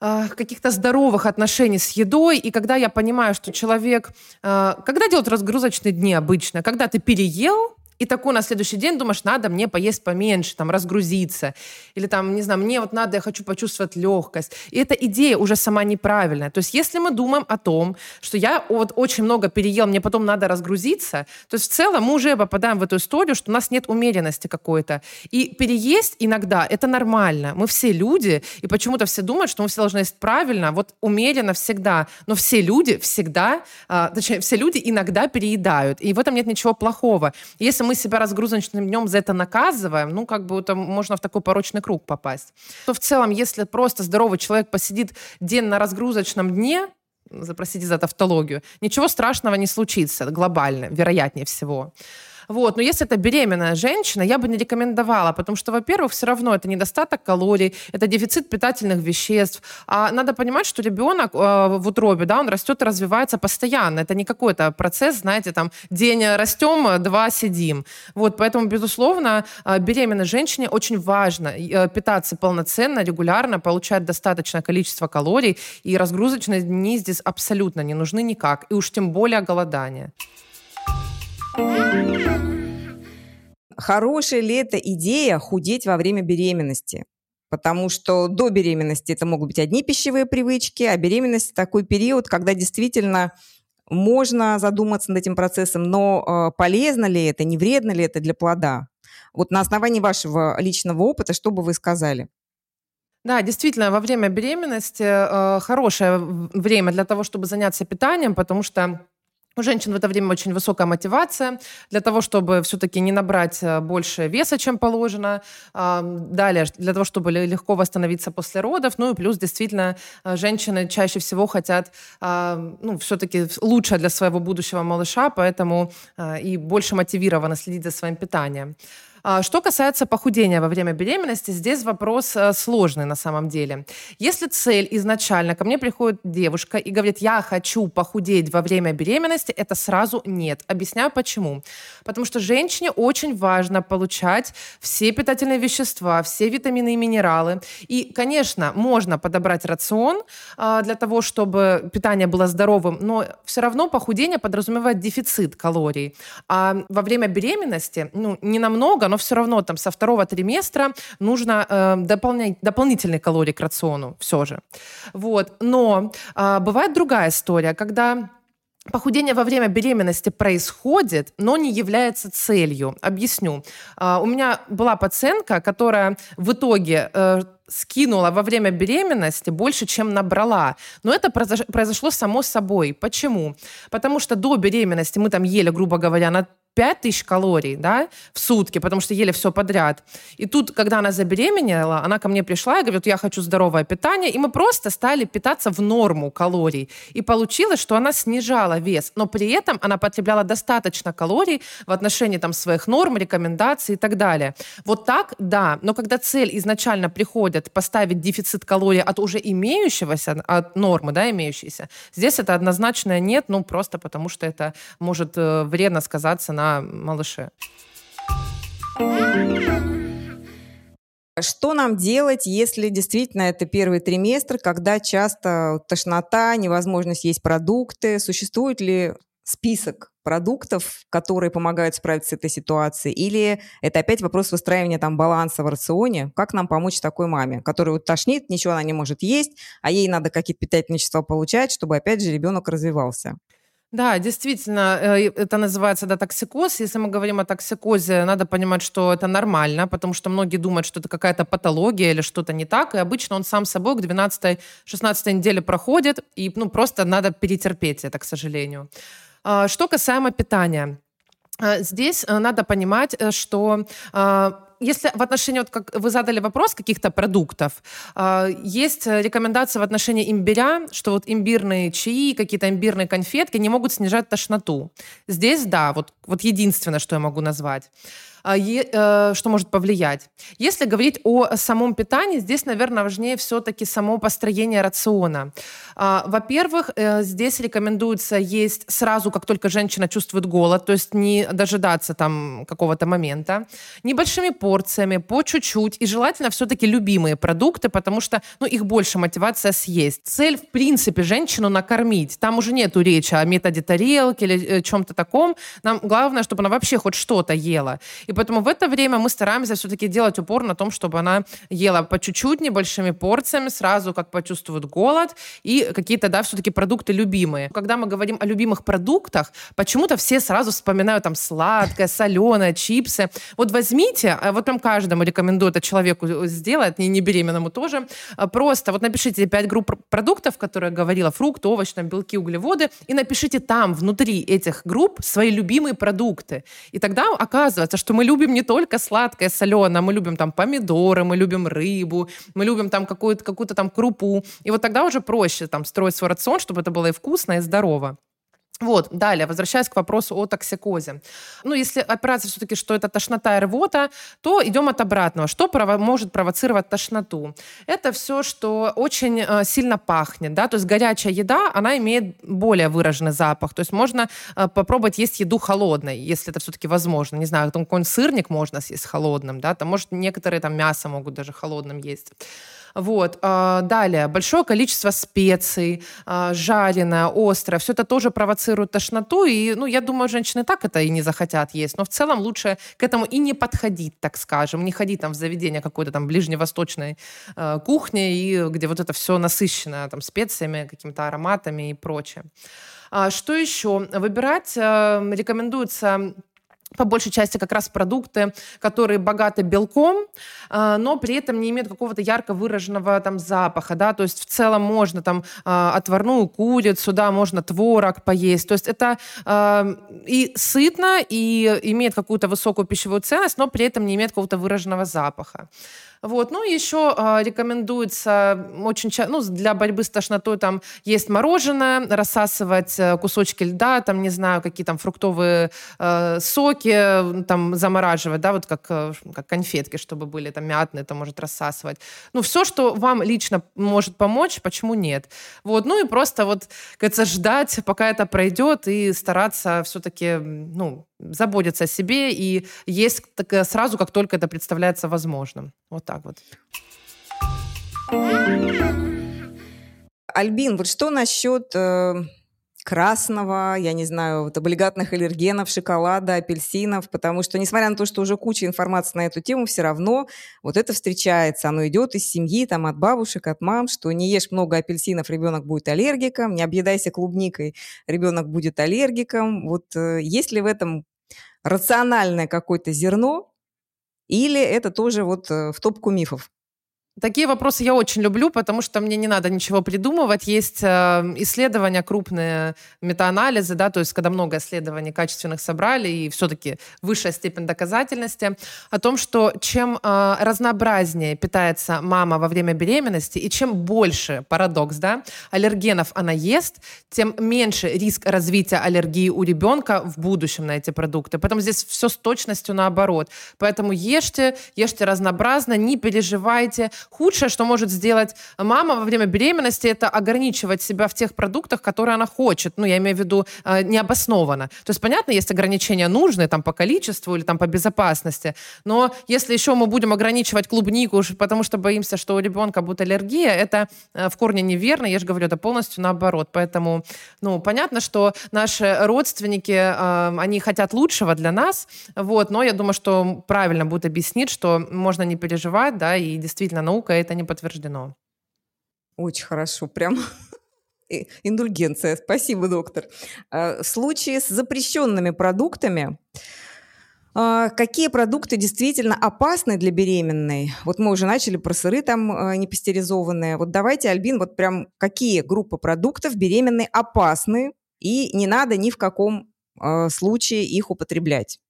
а, каких-то здоровых отношений с едой, и когда я понимаю, что человек... А, когда делают разгрузочные дни обычно? Когда ты переел, и такой на следующий день думаешь, надо мне поесть поменьше, там, разгрузиться. Или там, не знаю, мне вот надо, я хочу почувствовать легкость. И эта идея уже сама неправильная. То есть если мы думаем о том, что я вот очень много переел, мне потом надо разгрузиться, то есть в целом мы уже попадаем в эту историю, что у нас нет умеренности какой-то. И переесть иногда это нормально. Мы все люди, и почему-то все думают, что мы все должны есть правильно, вот умеренно всегда. Но все люди всегда, а, точнее, все люди иногда переедают. И в этом нет ничего плохого. Если мы себя разгрузочным днем за это наказываем, ну, как бы это можно в такой порочный круг попасть. То в целом, если просто здоровый человек посидит день на разгрузочном дне, запросите за тавтологию, ничего страшного не случится глобально, вероятнее всего. Вот. Но если это беременная женщина, я бы не рекомендовала, потому что, во-первых, все равно это недостаток калорий, это дефицит питательных веществ. А надо понимать, что ребенок э, в утробе, да, он растет и развивается постоянно. Это не какой-то процесс, знаете, там, день растем, два сидим. Вот, поэтому, безусловно, э, беременной женщине очень важно э, питаться полноценно, регулярно, получать достаточное количество калорий, и разгрузочные дни здесь абсолютно не нужны никак, и уж тем более голодание. Хорошая ли это идея худеть во время беременности? Потому что до беременности это могут быть одни пищевые привычки, а беременность такой период, когда действительно можно задуматься над этим процессом, но э, полезно ли это, не вредно ли это для плода? Вот на основании вашего личного опыта, что бы вы сказали? Да, действительно, во время беременности э, хорошее время для того, чтобы заняться питанием, потому что у женщин в это время очень высокая мотивация для того, чтобы все-таки не набрать э, больше веса, чем положено. Далее, для того, чтобы легко восстановиться после родов. Ну и плюс, действительно, э, женщины чаще всего хотят ну, все-таки лучше для своего будущего малыша, поэтому э, и больше мотивированы следить за своим питанием. А, что касается похудения во время беременности, здесь вопрос э, сложный на самом деле. Если цель изначально, ко мне приходит девушка и говорит, я хочу похудеть во время беременности, это сразу нет. Объясняю почему. Потому что женщине очень важно получать все питательные вещества, все витамины и минералы. И, конечно, можно подобрать рацион а, для того, чтобы питание было здоровым, но все равно похудение подразумевает дефицит калорий. А во время беременности, ну, не намного, но все равно там со второго триместра нужно э, дополнять, дополнительные калории к рациону все же. Вот. Но э, бывает другая история, когда Похудение во время беременности происходит, но не является целью. Объясню. Uh, у меня была пациентка, которая в итоге uh, скинула во время беременности больше, чем набрала. Но это произошло само собой. Почему? Потому что до беременности мы там ели, грубо говоря, на 5000 калорий, да, в сутки, потому что ели все подряд. И тут, когда она забеременела, она ко мне пришла и говорит, я хочу здоровое питание, и мы просто стали питаться в норму калорий. И получилось, что она снижала вес, но при этом она потребляла достаточно калорий в отношении там своих норм, рекомендаций и так далее. Вот так, да, но когда цель изначально приходит поставить дефицит калорий от уже имеющегося, от нормы, да, имеющейся, здесь это однозначно нет, ну просто потому что это может э, вредно сказаться на малыше. Что нам делать, если действительно это первый триместр, когда часто тошнота, невозможность есть продукты? Существует ли список продуктов, которые помогают справиться с этой ситуацией? Или это опять вопрос выстраивания там баланса в рационе? Как нам помочь такой маме, которая вот тошнит, ничего она не может есть, а ей надо какие-то питательные вещества получать, чтобы опять же ребенок развивался? Да, действительно, э, это называется да, токсикоз. Если мы говорим о токсикозе, надо понимать, что это нормально, потому что многие думают, что это какая-то патология или что-то не так, и обычно он сам собой к 12-16 неделе проходит, и ну, просто надо перетерпеть это, к сожалению. А, что касаемо питания. А, здесь э, надо понимать, э, что а, если в отношении, вот как вы задали вопрос каких-то продуктов, есть рекомендация в отношении имбиря, что вот имбирные чаи, какие-то имбирные конфетки не могут снижать тошноту. Здесь, да, вот, вот единственное, что я могу назвать. А, э, что может повлиять. Если говорить о самом питании, здесь, наверное, важнее все-таки само построение рациона. А, во-первых, э, здесь рекомендуется есть сразу, как только женщина чувствует голод, то есть не дожидаться там какого-то момента, небольшими порциями, по чуть-чуть, и желательно все-таки любимые продукты, потому что ну, их больше мотивация съесть. Цель, в принципе, женщину накормить. Там уже нету речи о методе тарелки или э, чем-то таком. Нам главное, чтобы она вообще хоть что-то ела. И поэтому в это время мы стараемся все-таки делать упор на том, чтобы она ела по чуть-чуть, небольшими порциями, сразу как почувствует голод, и какие-то, да, все-таки продукты любимые. Когда мы говорим о любимых продуктах, почему-то все сразу вспоминают там сладкое, соленое, чипсы. Вот возьмите, а вот прям каждому рекомендую это человеку сделать, не, не беременному тоже, а просто вот напишите 5 групп продуктов, которые я говорила, фрукты, овощи, там, белки, углеводы, и напишите там, внутри этих групп, свои любимые продукты. И тогда оказывается, что мы любим не только сладкое, соленое, мы любим там помидоры, мы любим рыбу, мы любим там какую-то какую там крупу. И вот тогда уже проще там строить свой рацион, чтобы это было и вкусно, и здорово. Вот, далее, возвращаясь к вопросу о токсикозе. Ну, если опираться все-таки, что это тошнота и рвота, то идем от обратного. Что прово- может провоцировать тошноту? Это все, что очень э, сильно пахнет, да, то есть горячая еда, она имеет более выраженный запах, то есть можно э, попробовать есть еду холодной, если это все-таки возможно. Не знаю, там какой-нибудь сырник можно съесть холодным, да, там, может, некоторые там мясо могут даже холодным есть. Вот. А, далее, большое количество специй, а, жареное, острое, все это тоже провоцирует тошноту, и, ну, я думаю, женщины так это и не захотят есть, но в целом лучше к этому и не подходить, так скажем, не ходить там в заведение какой-то там ближневосточной э, кухни, и где вот это все насыщено там специями, какими-то ароматами и прочее. А, что еще? Выбирать э, рекомендуется по большей части как раз продукты, которые богаты белком, а, но при этом не имеют какого-то ярко выраженного там запаха, да, то есть в целом можно там а, отварную курицу, да, можно творог поесть, то есть это а, и сытно, и имеет какую-то высокую пищевую ценность, но при этом не имеет какого-то выраженного запаха. Вот. Ну, еще э, рекомендуется очень часто, ну, для борьбы с тошнотой там есть мороженое, рассасывать э, кусочки льда, там, не знаю, какие там фруктовые э, соки, там, замораживать, да, вот как, э, как конфетки, чтобы были там мятные, это может рассасывать. Ну, все, что вам лично может помочь, почему нет? Вот. Ну, и просто вот, кажется, ждать, пока это пройдет, и стараться все-таки, ну, заботиться о себе и есть так, сразу, как только это представляется возможным. Вот так вот. Альбин, вот что насчет э, красного, я не знаю, вот облигатных аллергенов, шоколада, апельсинов, потому что, несмотря на то, что уже куча информации на эту тему, все равно вот это встречается, оно идет из семьи, там, от бабушек, от мам, что не ешь много апельсинов, ребенок будет аллергиком, не объедайся клубникой, ребенок будет аллергиком. Вот э, есть ли в этом рациональное какое-то зерно, или это тоже вот э, в топку мифов? Такие вопросы я очень люблю, потому что мне не надо ничего придумывать. Есть э, исследования, крупные метаанализы, да, то есть когда много исследований качественных собрали, и все-таки высшая степень доказательности о том, что чем э, разнообразнее питается мама во время беременности, и чем больше, парадокс, да, аллергенов она ест, тем меньше риск развития аллергии у ребенка в будущем на эти продукты. Поэтому здесь все с точностью наоборот. Поэтому ешьте, ешьте разнообразно, не переживайте, Худшее, что может сделать мама во время беременности, это ограничивать себя в тех продуктах, которые она хочет. Ну, я имею в виду э, необоснованно. То есть, понятно, есть ограничения нужные там по количеству или там по безопасности, но если еще мы будем ограничивать клубнику, потому что боимся, что у ребенка будет аллергия, это э, в корне неверно. Я же говорю, это полностью наоборот. Поэтому, ну, понятно, что наши родственники, э, они хотят лучшего для нас, вот, но я думаю, что правильно будет объяснить, что можно не переживать, да, и действительно наука это не подтверждено. Очень хорошо, прям индульгенция. Спасибо, доктор. А, в случае с запрещенными продуктами, а, Какие продукты действительно опасны для беременной? Вот мы уже начали про сыры там а, непастеризованные. Вот давайте, Альбин, вот прям какие группы продуктов беременной опасны и не надо ни в каком случае их употреблять?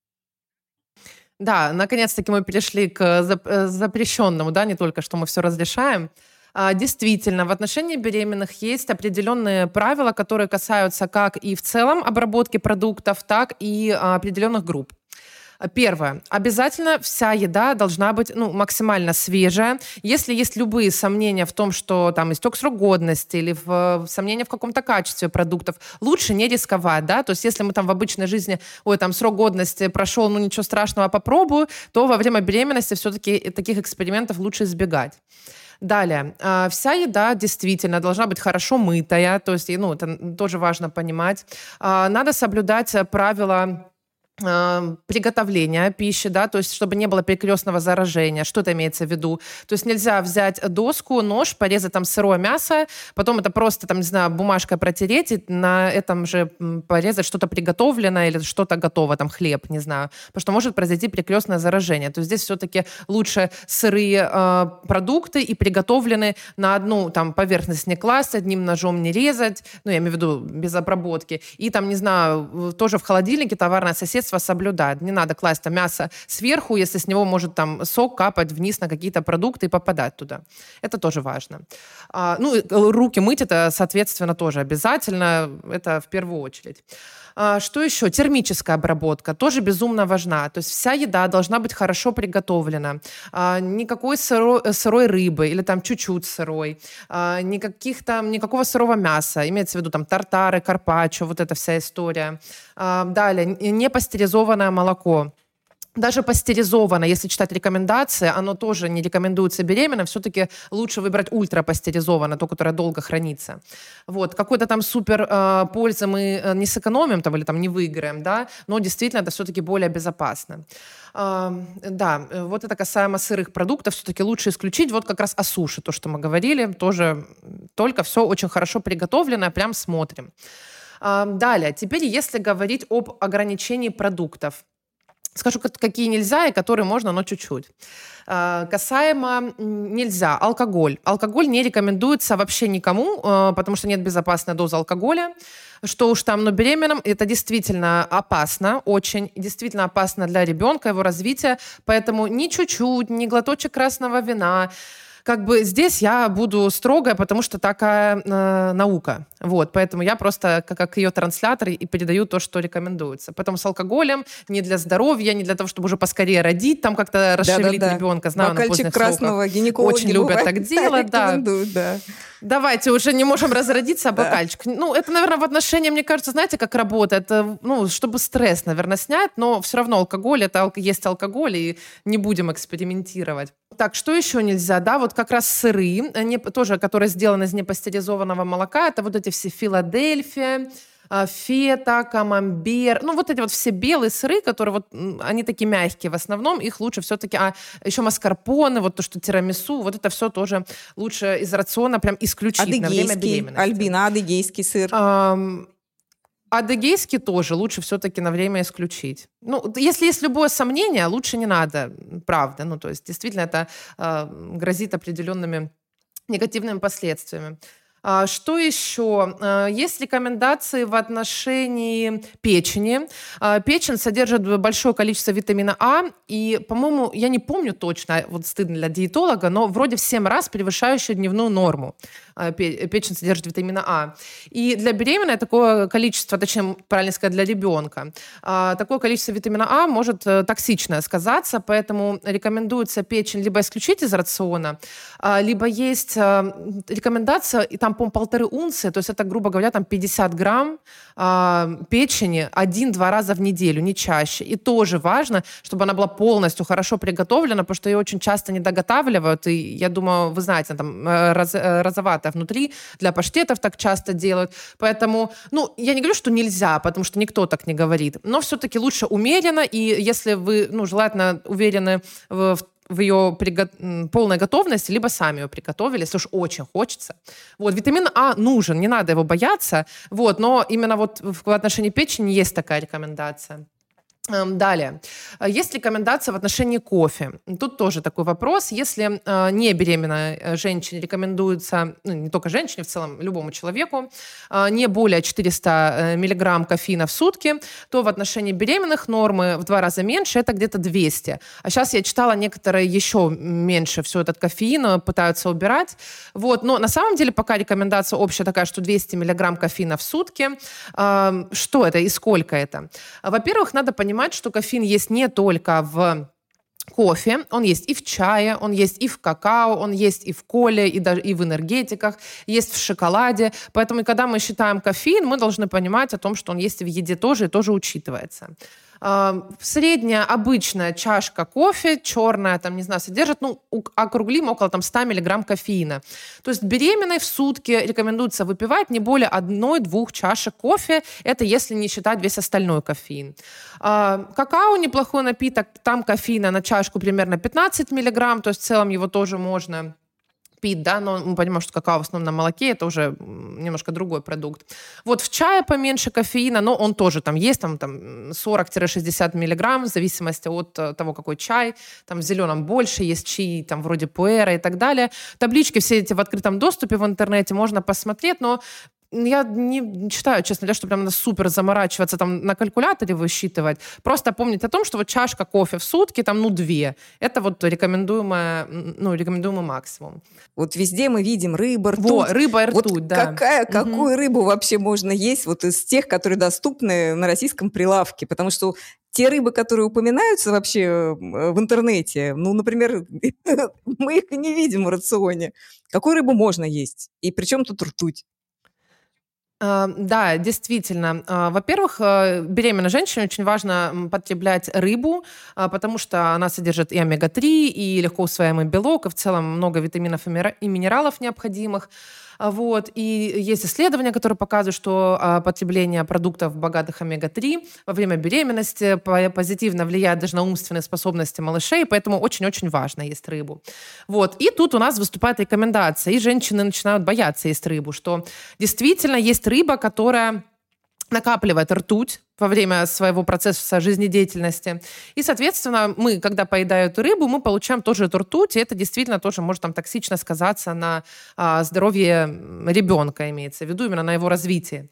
Да, наконец-таки мы перешли к э, запрещенному, да, не только что мы все разрешаем. А, действительно, в отношении беременных есть определенные правила, которые касаются как и в целом обработки продуктов, так и а, определенных групп. Первое. Обязательно вся еда должна быть ну, максимально свежая. Если есть любые сомнения в том, что там истек срок годности или в, сомнения в каком-то качестве продуктов, лучше не рисковать, да, то есть если мы там в обычной жизни, ой, там срок годности прошел, ну ничего страшного, попробую, то во время беременности все-таки таких экспериментов лучше избегать. Далее, а, вся еда действительно должна быть хорошо мытая, то есть, ну, это тоже важно понимать. А, надо соблюдать правила приготовления пищи, да, то есть чтобы не было перекрестного заражения. Что это имеется в виду? То есть нельзя взять доску, нож, порезать там сырое мясо, потом это просто там, не знаю, бумажкой протереть, и на этом же порезать что-то приготовленное или что-то готово, там хлеб, не знаю, потому что может произойти перекрестное заражение. То есть здесь все-таки лучше сырые э, продукты и приготовленные на одну там поверхность не класть, одним ножом не резать, ну, я имею в виду без обработки. И там, не знаю, тоже в холодильнике товарное соседство соседство соблюдать. Не надо класть там мясо сверху, если с него может там сок капать вниз на какие-то продукты и попадать туда. Это тоже важно. А, ну, руки мыть это, соответственно, тоже обязательно. Это в первую очередь. А, что еще? Термическая обработка тоже безумно важна. То есть вся еда должна быть хорошо приготовлена. А, никакой сырой, сырой рыбы или там чуть-чуть сырой. А, никаких там, никакого сырого мяса. Имеется в виду там тартары, карпаччо, вот эта вся история. Далее, не пастеризованное молоко даже пастеризованное, если читать рекомендации, оно тоже не рекомендуется беременным, все-таки лучше выбрать ультрапастеризованное, то, которое долго хранится. Вот. Какой-то там супер э, пользы мы э, не сэкономим там, или там не выиграем, да, но действительно это все-таки более безопасно. Э, да, вот это касаемо сырых продуктов, все-таки лучше исключить. Вот как раз о суше, то, что мы говорили, тоже только все очень хорошо приготовленное, прям смотрим. Э, далее, теперь если говорить об ограничении продуктов, Скажу, какие нельзя и которые можно, но чуть-чуть. А, касаемо нельзя, алкоголь. Алкоголь не рекомендуется вообще никому, а, потому что нет безопасной дозы алкоголя. Что уж там, но беременным это действительно опасно, очень, действительно опасно для ребенка, его развития. Поэтому ни чуть-чуть, ни глоточек красного вина, как бы здесь я буду строгая, потому что такая э, наука. Вот, поэтому я просто как, как ее транслятор и передаю то, что рекомендуется. Потом с алкоголем не для здоровья, не для того, чтобы уже поскорее родить, там как-то расшевелить да, да, да. ребенка. Знаю, Бокальчик на красного гинекологи Очень любят так делать, да. да. Давайте, уже не можем разродиться, а бокальчик. Ну, это, наверное, в отношении, мне кажется, знаете, как работает? Ну, чтобы стресс, наверное, снять, но все равно алкоголь, это есть алкоголь, и не будем экспериментировать. Так, что еще нельзя? Да, вот как раз сыры, не, тоже, которые сделаны из непастеризованного молока, это вот эти все Филадельфия, фета, камамбер, ну вот эти вот все белые сыры, которые вот, они такие мягкие в основном, их лучше все-таки, а еще маскарпоне, вот то, что тирамису, вот это все тоже лучше из рациона прям исключить адыгейский, на время беременности. Альбина, адыгейский сыр. А, адыгейский тоже лучше все-таки на время исключить. Ну, если есть любое сомнение, лучше не надо, правда. Ну, то есть, действительно, это э, грозит определенными негативными последствиями. А, что еще? А, есть рекомендации в отношении печени. А, печень содержит большое количество витамина А, и, по-моему, я не помню точно, вот стыдно для диетолога, но вроде в 7 раз превышающую дневную норму. А, печень содержит витамина А. И для беременной такое количество, точнее, правильно сказать, для ребенка, а, такое количество витамина А может э, токсично сказаться, поэтому рекомендуется печень либо исключить из рациона, а, либо есть э, рекомендация, и там, по полторы унции, то есть это, грубо говоря, там 50 грамм печени один-два раза в неделю, не чаще. И тоже важно, чтобы она была полностью хорошо приготовлена, потому что ее очень часто не доготавливают, и я думаю, вы знаете, там э, это внутри, для паштетов так часто делают. Поэтому, ну, я не говорю, что нельзя, потому что никто так не говорит, но все-таки лучше умеренно, и если вы, ну, желательно уверены в в ее приго- полной готовности, либо сами ее приготовили, если уж очень хочется. Вот, витамин А нужен, не надо его бояться, вот, но именно вот в отношении печени есть такая рекомендация. Эм, далее. Есть рекомендация в отношении кофе. Тут тоже такой вопрос. Если э, не беременная э, женщине рекомендуется, ну, не только женщине, в целом любому человеку, э, не более 400 миллиграмм кофеина в сутки, то в отношении беременных нормы в два раза меньше, это где-то 200. А сейчас я читала, некоторые еще меньше все этот кофеин пытаются убирать. Вот. Но на самом деле пока рекомендация общая такая, что 200 миллиграмм кофеина в сутки. Эм, что это и сколько это? Во-первых, надо понимать, понимать, что кофеин есть не только в кофе, он есть и в чае, он есть и в какао, он есть и в коле, и даже и в энергетиках, есть в шоколаде. Поэтому, когда мы считаем кофеин, мы должны понимать о том, что он есть в еде тоже и тоже учитывается. Средняя обычная чашка кофе, черная, там, не знаю, содержит, ну, округлим около там 100 миллиграмм кофеина. То есть беременной в сутки рекомендуется выпивать не более одной-двух чашек кофе. Это если не считать весь остальной кофеин. Какао неплохой напиток, там кофеина на чашку примерно 15 миллиграмм, то есть в целом его тоже можно пить, да, но мы понимаем, что какао в основном на молоке, это уже немножко другой продукт. Вот в чае поменьше кофеина, но он тоже там есть, там, там 40-60 миллиграмм, в зависимости от э, того, какой чай, там в зеленом больше, есть чаи, там вроде пуэра и так далее. Таблички все эти в открытом доступе в интернете можно посмотреть, но я не читаю, честно говоря, что прям надо супер заморачиваться, там на калькуляторе высчитывать. Просто помнить о том, что вот чашка кофе в сутки, там, ну, две. Это вот рекомендуемое, ну, рекомендуемый максимум. Вот везде мы видим рыба, ртуть. Во, рыба и ртуть, вот да. Какая, угу. Какую рыбу вообще можно есть вот из тех, которые доступны на российском прилавке? Потому что те рыбы, которые упоминаются вообще в интернете, ну, например, мы их не видим в рационе. Какую рыбу можно есть? И причем тут ртуть? А, да, действительно. А, во-первых, э, беременной женщине очень важно потреблять рыбу, а, потому что она содержит и омега-3, и легко усвояемый белок, и в целом много витаминов и минералов необходимых. А, вот. И есть исследования, которые показывают, что а, потребление продуктов, богатых омега-3 во время беременности позитивно влияет даже на умственные способности малышей, поэтому очень-очень важно есть рыбу. Вот. И тут у нас выступает рекомендация, и женщины начинают бояться есть рыбу, что действительно есть рыба, которая накапливает ртуть во время своего процесса жизнедеятельности. И, соответственно, мы, когда поедаем эту рыбу, мы получаем тоже эту ртуть, и это действительно тоже может там токсично сказаться на а, здоровье ребенка, имеется в виду, именно на его развитии.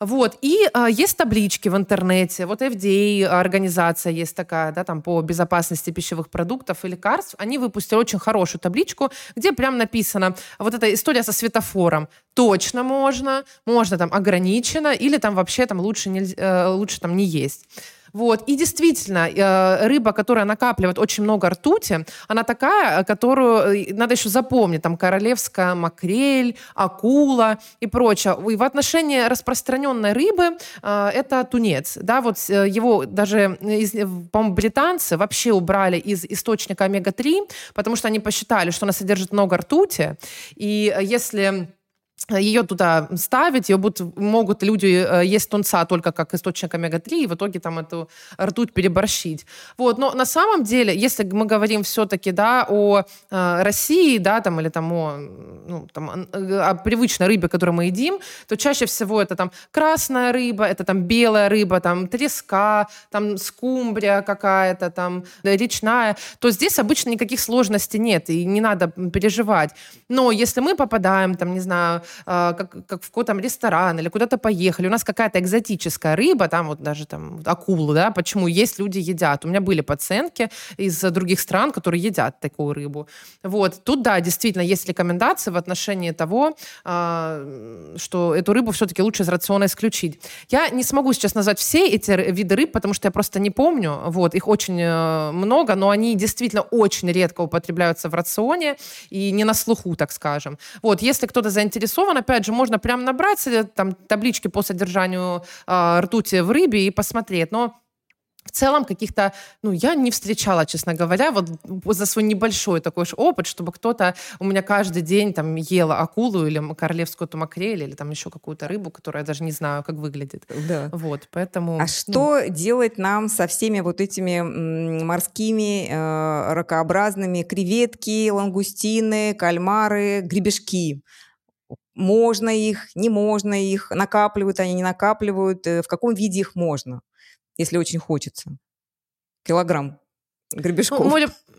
Вот. И а, есть таблички в интернете. Вот FDA организация есть такая, да, там по безопасности пищевых продуктов и лекарств. Они выпустили очень хорошую табличку, где прям написано вот эта история со светофором. Точно можно, можно там ограничено, или там вообще там лучше, нельзя, э, лучше там не есть. Вот. И действительно, э, рыба, которая накапливает очень много ртути, она такая, которую э, надо еще запомнить. Там королевская макрель, акула и прочее. И в отношении распространенной рыбы э, это тунец. Да, вот его даже, по-моему, британцы вообще убрали из источника омега-3, потому что они посчитали, что она содержит много ртути. И если ее туда ставить, ее будут, могут люди э, есть тунца только как источник омега-3, и в итоге там эту ртуть переборщить. Вот. Но на самом деле, если мы говорим все-таки да, о э, России, да, там, или там о ну, там, о привычной рыбе, которую мы едим, то чаще всего это там красная рыба, это там белая рыба, там треска, там скумбрия какая-то, там речная, то здесь обычно никаких сложностей нет, и не надо переживать. Но если мы попадаем, там, не знаю, как, как в какой-то ресторан или куда-то поехали, у нас какая-то экзотическая рыба, там вот даже там акулу, да, почему есть люди едят. У меня были пациентки из других стран, которые едят такую рыбу. Вот. Тут, да, действительно, есть рекомендации в отношении того, а, что эту рыбу все-таки лучше из рациона исключить. Я не смогу сейчас назвать все эти виды рыб, потому что я просто не помню. Вот. Их очень э, много, но они действительно очень редко употребляются в рационе и не на слуху, так скажем. Вот. Если кто-то заинтересован, опять же, можно прямо набрать э, там таблички по содержанию э, ртути в рыбе и посмотреть. Но в целом каких-то, ну, я не встречала, честно говоря, вот за свой небольшой такой же опыт, чтобы кто-то у меня каждый день там ела акулу или королевскую тумакрель или там еще какую-то рыбу, которую я даже не знаю, как выглядит. Да. Вот, поэтому... А ну... что делать нам со всеми вот этими морскими э, ракообразными креветки, лангустины, кальмары, гребешки? Можно их, не можно их, накапливают они, не накапливают, э, в каком виде их можно? если очень хочется. Килограмм гребешков. Ну,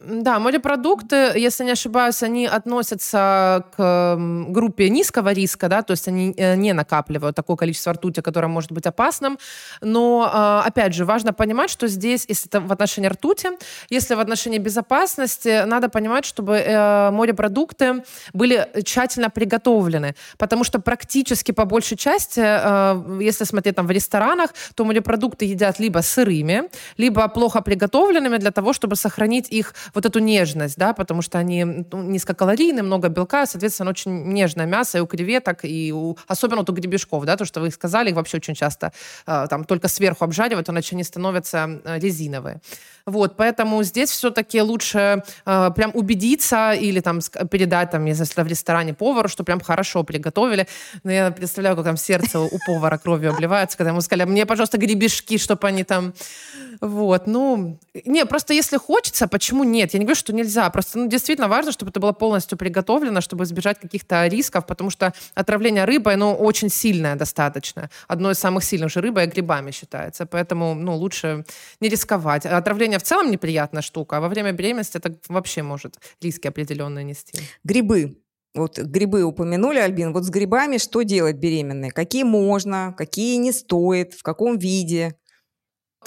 да, морепродукты, если не ошибаюсь, они относятся к группе низкого риска, да, то есть они э, не накапливают такое количество ртути, которое может быть опасным. Но, а, опять же, важно понимать, что здесь, если это в отношении ртути, если в отношении безопасности, надо понимать, чтобы э, морепродукты были тщательно приготовлены, потому что практически по большей части, э, если смотреть там в ресторанах, то морепродукты едят либо сырыми, либо плохо приготовленными для того, чтобы сохранить их вот эту нежность, да, потому что они ну, низкокалорийные, много белка, соответственно, очень нежное мясо и у креветок, и у, особенно вот у гребешков, да, то, что вы сказали, их вообще очень часто э, там только сверху обжаривают, иначе они становятся э, резиновые. Вот, поэтому здесь все-таки лучше э, прям убедиться или там передать, там, если в ресторане повару, что прям хорошо приготовили. Но я представляю, как там сердце у повара кровью обливается, когда ему сказали, мне, пожалуйста, гребешки, чтобы они там... Вот, ну... Не, просто если хочется, почему нет? Я не говорю, что нельзя. Просто, ну, действительно важно, чтобы это было полностью приготовлено, чтобы избежать каких-то рисков, потому что отравление рыбой, ну, очень сильное достаточно. Одно из самых сильных же рыбой грибами считается. Поэтому, ну, лучше не рисковать. Отравление в целом неприятная штука, а во время беременности это вообще может риски определенные нести. Грибы. Вот грибы упомянули, Альбин. Вот с грибами что делать беременной? Какие можно, какие не стоит, в каком виде?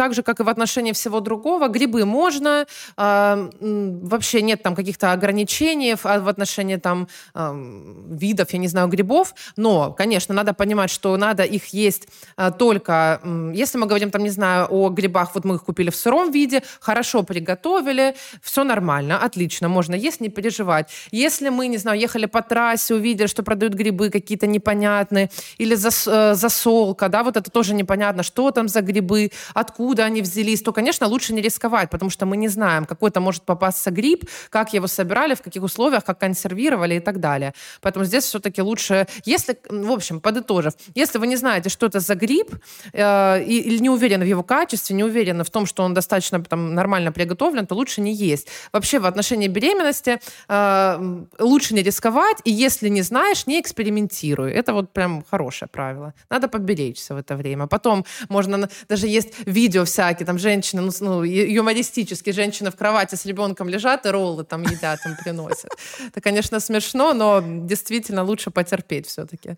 Так же, как и в отношении всего другого, грибы можно, э, вообще нет там каких-то ограничений в, в отношении там э, видов, я не знаю, грибов, но, конечно, надо понимать, что надо их есть э, только, э, если мы говорим там, не знаю, о грибах, вот мы их купили в сыром виде, хорошо приготовили, все нормально, отлично, можно есть, не переживать. Если мы, не знаю, ехали по трассе, увидели, что продают грибы какие-то непонятные, или зас, э, засолка, да, вот это тоже непонятно, что там за грибы, откуда откуда они взялись, то, конечно, лучше не рисковать, потому что мы не знаем, какой-то может попасться гриб, как его собирали, в каких условиях, как консервировали и так далее. Поэтому здесь все-таки лучше, если, в общем, подытожив, если вы не знаете, что это за гриб, э, или не уверены в его качестве, не уверены в том, что он достаточно там, нормально приготовлен, то лучше не есть. Вообще в отношении беременности э, лучше не рисковать, и если не знаешь, не экспериментируй. Это вот прям хорошее правило. Надо поберечься в это время. Потом можно, даже есть видео видео всякие, там женщины, ну, ну юмористические, женщины в кровати с ребенком лежат и роллы там едят, им приносят. Это, конечно, смешно, но действительно лучше потерпеть все-таки.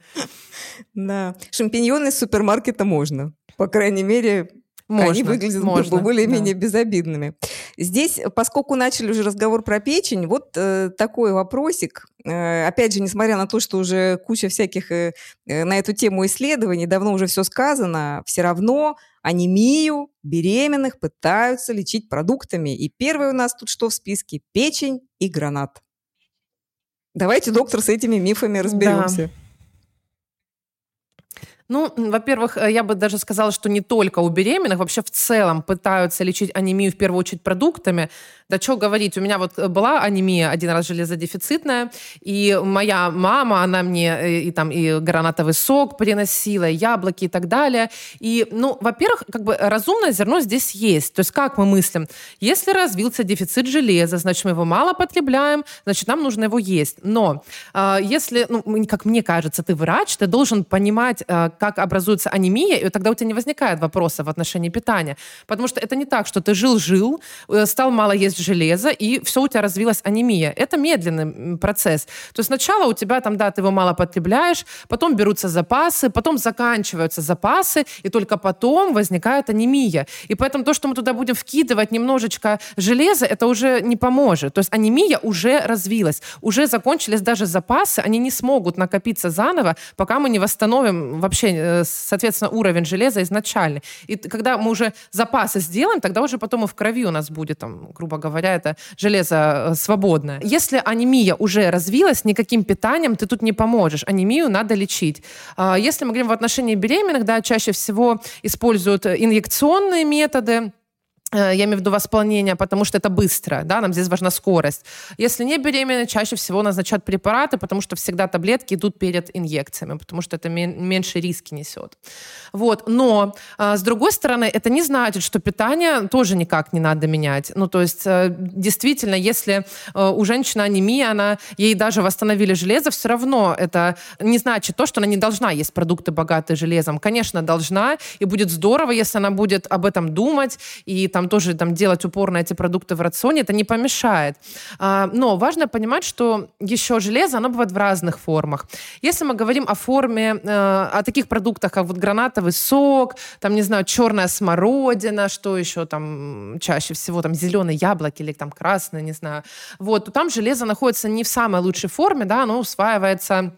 Да. Шампиньоны из супермаркета можно. По крайней мере, можно, они выглядят можно, более-менее да. безобидными. Здесь, поскольку начали уже разговор про печень, вот э, такой вопросик. Э, опять же, несмотря на то, что уже куча всяких э, э, на эту тему исследований, давно уже все сказано, все равно анемию беременных пытаются лечить продуктами. И первый у нас тут что в списке? Печень и гранат. Давайте, доктор, с этими мифами разберемся. Да. Ну, во-первых, э, я бы даже сказала, что не только у беременных, вообще в целом пытаются лечить анемию в первую очередь продуктами. Да что говорить, у меня вот э, была анемия один раз железодефицитная, и моя мама, она мне э, и там и гранатовый сок приносила, и яблоки и так далее. И, ну, во-первых, как бы разумное зерно здесь есть. То есть как мы мыслим? Если развился дефицит железа, значит, мы его мало потребляем, значит, нам нужно его есть. Но э, если, ну, как мне кажется, ты врач, ты должен понимать, как образуется анемия, и тогда у тебя не возникает вопроса в отношении питания. Потому что это не так, что ты жил-жил, э, стал мало есть железа, и все, у тебя развилась анемия. Это медленный процесс. То есть сначала у тебя там, да, ты его мало потребляешь, потом берутся запасы, потом заканчиваются запасы, и только потом возникает анемия. И поэтому то, что мы туда будем вкидывать немножечко железа, это уже не поможет. То есть анемия уже развилась, уже закончились даже запасы, они не смогут накопиться заново, пока мы не восстановим вообще, э, соответственно, уровень железа изначальный. И когда мы уже запасы сделаем, тогда уже потом и в крови у нас будет, там, грубо говоря, это железо э, свободное. Если анемия уже развилась, никаким питанием ты тут не поможешь. Анемию надо лечить. А если мы говорим в отношении беременных, да, чаще всего используют инъекционные методы, Э, я имею в виду восполнение, потому что это быстро, да, нам здесь важна скорость. Если не беременны, чаще всего назначают препараты, потому что всегда таблетки идут перед инъекциями, потому что это меньше риски несет. Вот, но а, с другой стороны, это не значит, что питание тоже никак не надо менять. Ну, то есть, э, действительно, если э, у женщины анемия, она, ей даже восстановили железо, все равно это не значит то, что она не должна есть продукты, богатые железом. Конечно, должна, и будет здорово, если она будет об этом думать и там там тоже там, делать упор на эти продукты в рационе, это не помешает. А, но важно понимать, что еще железо, оно бывает в разных формах. Если мы говорим о форме, э, о таких продуктах, как вот гранатовый сок, там, не знаю, черная смородина, что еще там чаще всего, там, зеленые яблоки или там красные, не знаю, вот, то там железо находится не в самой лучшей форме, да, оно усваивается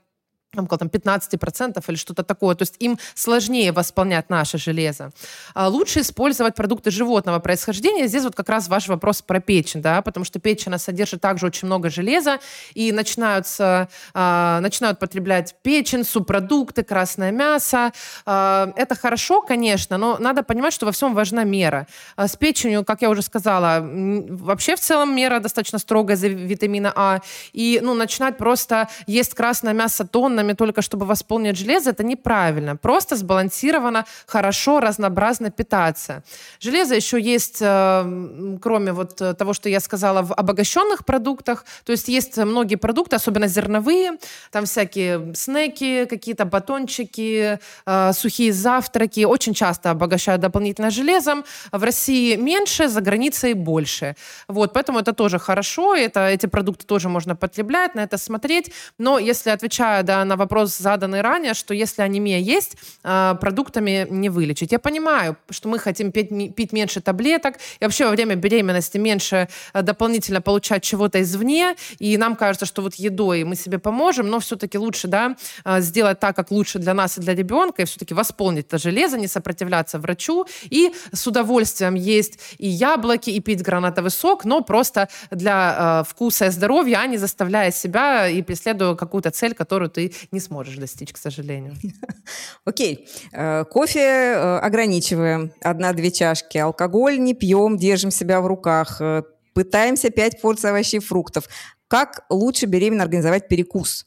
там, около там, 15% или что-то такое. То есть им сложнее восполнять наше железо. А лучше использовать продукты животного происхождения. Здесь вот как раз ваш вопрос про печень, да, потому что печень она содержит также очень много железа, и начинаются, а, начинают потреблять печень, субпродукты, красное мясо. А, это хорошо, конечно, но надо понимать, что во всем важна мера. С печенью, как я уже сказала, вообще в целом мера достаточно строгая за витамина А, и ну, начинать просто есть красное мясо тоннами, граммами только чтобы восполнить железо, это неправильно. Просто сбалансированно, хорошо, разнообразно питаться. Железо еще есть, э, кроме вот того, что я сказала, в обогащенных продуктах. То есть есть многие продукты, особенно зерновые, там всякие снеки, какие-то батончики, э, сухие завтраки, очень часто обогащают дополнительно железом. В России меньше, за границей больше. Вот, поэтому это тоже хорошо, это, эти продукты тоже можно потреблять, на это смотреть. Но если отвечая да, на на вопрос, заданный ранее, что если анемия есть, а, продуктами не вылечить. Я понимаю, что мы хотим пить, меньше таблеток, и вообще во время беременности меньше а, дополнительно получать чего-то извне, и нам кажется, что вот едой мы себе поможем, но все-таки лучше, да, а, сделать так, как лучше для нас и для ребенка, и все-таки восполнить это железо, не сопротивляться врачу, и с удовольствием есть и яблоки, и пить гранатовый сок, но просто для э, вкуса и здоровья, а не заставляя себя и преследуя какую-то цель, которую ты не сможешь достичь, к сожалению. Окей. Э, кофе э, ограничиваем. Одна-две чашки. Алкоголь не пьем, держим себя в руках. Э, пытаемся пять порций овощей и фруктов. Как лучше беременно организовать перекус?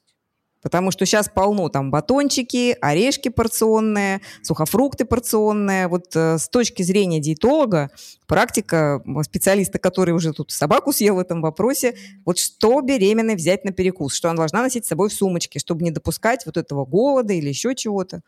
Потому что сейчас полно там батончики, орешки порционные, сухофрукты порционные. Вот э, с точки зрения диетолога, практика специалиста, который уже тут собаку съел в этом вопросе, вот что беременной взять на перекус, что она должна носить с собой в сумочке, чтобы не допускать вот этого голода или еще чего-то.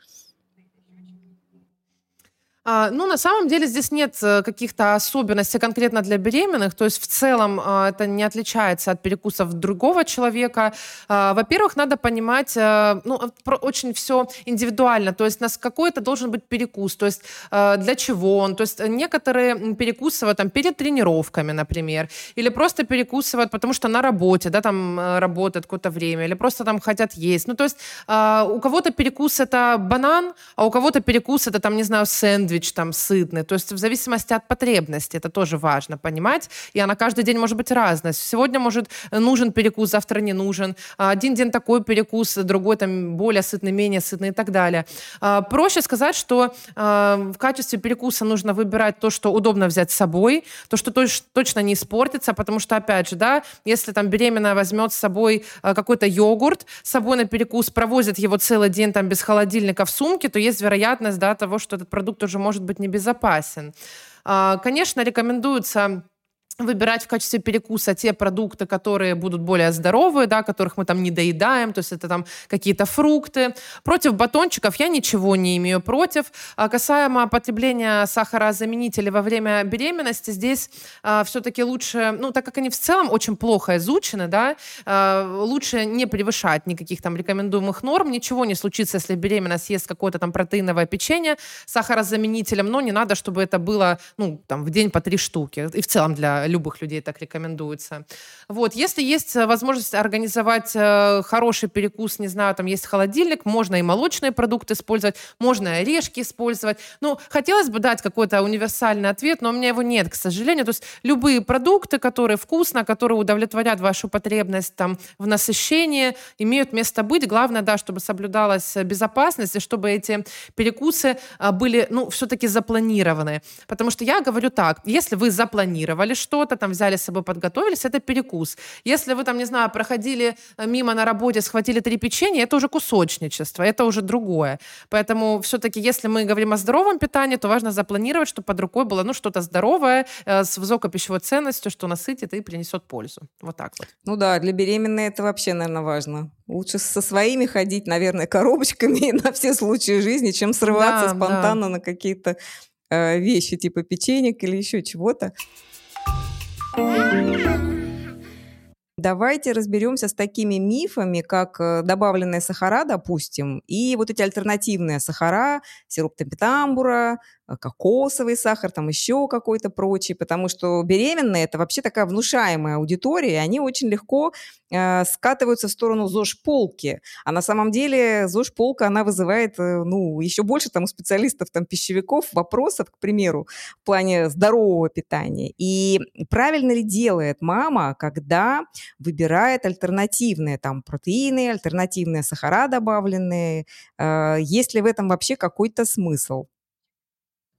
А, ну, на самом деле здесь нет э, каких-то особенностей конкретно для беременных. То есть в целом а, это не отличается от перекусов другого человека. А, во-первых, надо понимать, э, ну, очень все индивидуально. То есть нас какой-то должен быть перекус. То есть для чего он. То есть некоторые перекусывают там перед тренировками, например. Или просто перекусывают, потому что на работе, да, там э, работают какое-то время. Или просто там хотят есть. Ну, то есть у кого-то перекус это банан, а у кого-то перекус это там, не знаю, сэндвич сэндвич там сытный. То есть в зависимости от потребности, это тоже важно понимать. И она каждый день может быть разная. Сегодня, может, нужен перекус, завтра не нужен. Один день такой перекус, другой там более сытный, менее сытный и так далее. А, проще сказать, что а, в качестве перекуса нужно выбирать то, что удобно взять с собой, то, что точно не испортится, потому что, опять же, да, если там беременная возьмет с собой а, какой-то йогурт, с собой на перекус провозит его целый день там без холодильника в сумке, то есть вероятность, да, того, что этот продукт уже может быть небезопасен. Конечно, рекомендуется выбирать в качестве перекуса те продукты, которые будут более здоровые, да, которых мы там не доедаем, то есть это там какие-то фрукты. Против батончиков я ничего не имею против. А касаемо потребления сахарозаменителей во время беременности, здесь а, все-таки лучше, ну, так как они в целом очень плохо изучены, да, а, лучше не превышать никаких там рекомендуемых норм, ничего не случится, если беременна съест какое-то там протеиновое печенье сахарозаменителем, но не надо, чтобы это было, ну, там, в день по три штуки. И в целом для любых людей так рекомендуется. Вот, если есть э, возможность организовать э, хороший перекус, не знаю, там есть холодильник, можно и молочные продукты использовать, можно орешки использовать. Ну, хотелось бы дать какой-то универсальный ответ, но у меня его нет, к сожалению. То есть любые продукты, которые вкусно, которые удовлетворят вашу потребность там в насыщении, имеют место быть. Главное, да, чтобы соблюдалась безопасность и чтобы эти перекусы э, были, ну, все-таки запланированы. Потому что я говорю так, если вы запланировали что что-то, там взяли с собой, подготовились, это перекус. Если вы там, не знаю, проходили э, мимо на работе, схватили три печенья, это уже кусочничество, это уже другое. Поэтому все-таки, если мы говорим о здоровом питании, то важно запланировать, чтобы под рукой было ну, что-то здоровое, э, с высокой пищевой ценностью, что насытит и принесет пользу. Вот так вот. Ну да, для беременной это вообще, наверное, важно. Лучше со своими ходить, наверное, коробочками на все случаи жизни, чем срываться да, спонтанно да. на какие-то э, вещи типа печенек или еще чего-то. Давайте разберемся с такими мифами, как э, добавленные сахара, допустим, и вот эти альтернативные сахара, сироп темпетамбура, кокосовый сахар, там еще какой-то прочий, потому что беременные – это вообще такая внушаемая аудитория, и они очень легко э, скатываются в сторону ЗОЖ-полки. А на самом деле ЗОЖ-полка, она вызывает, э, ну, еще больше там у специалистов, там, пищевиков вопросов, к примеру, в плане здорового питания. И правильно ли делает мама, когда выбирает альтернативные там протеины, альтернативные сахара добавленные? Э, есть ли в этом вообще какой-то смысл?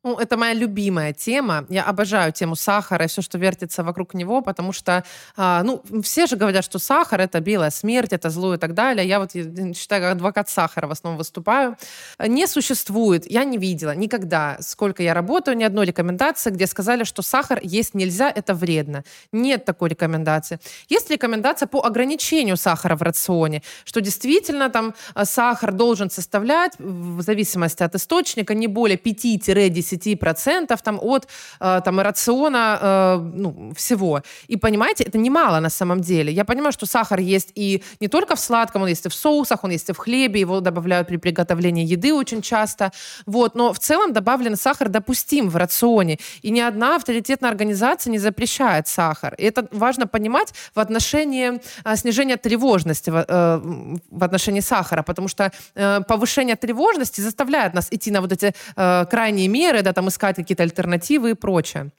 Ну, это моя любимая тема. Я обожаю тему сахара и все, что вертится вокруг него, потому что, а, ну, все же говорят, что сахар — это белая смерть, это зло и так далее. Я вот считаю, как адвокат сахара в основном выступаю. Не существует, я не видела никогда, сколько я работаю, ни одной рекомендации, где сказали, что сахар есть нельзя, это вредно. Нет такой рекомендации. Есть рекомендация по ограничению сахара в рационе, что действительно там а, сахар должен составлять, в зависимости от источника, не более 5-10 10% там, от э, там, рациона э, ну, всего. И понимаете, это немало на самом деле. Я понимаю, что сахар есть и не только в сладком, он есть и в соусах, он есть и в хлебе, его добавляют при приготовлении еды очень часто. Вот. Но в целом добавленный сахар допустим в рационе. И ни одна авторитетная организация не запрещает сахар. И это важно понимать в отношении э, снижения тревожности в, отношении сахара, потому что повышение тревожности заставляет нас идти на вот эти крайние меры, да, там искать какие-то альтернативы и прочее.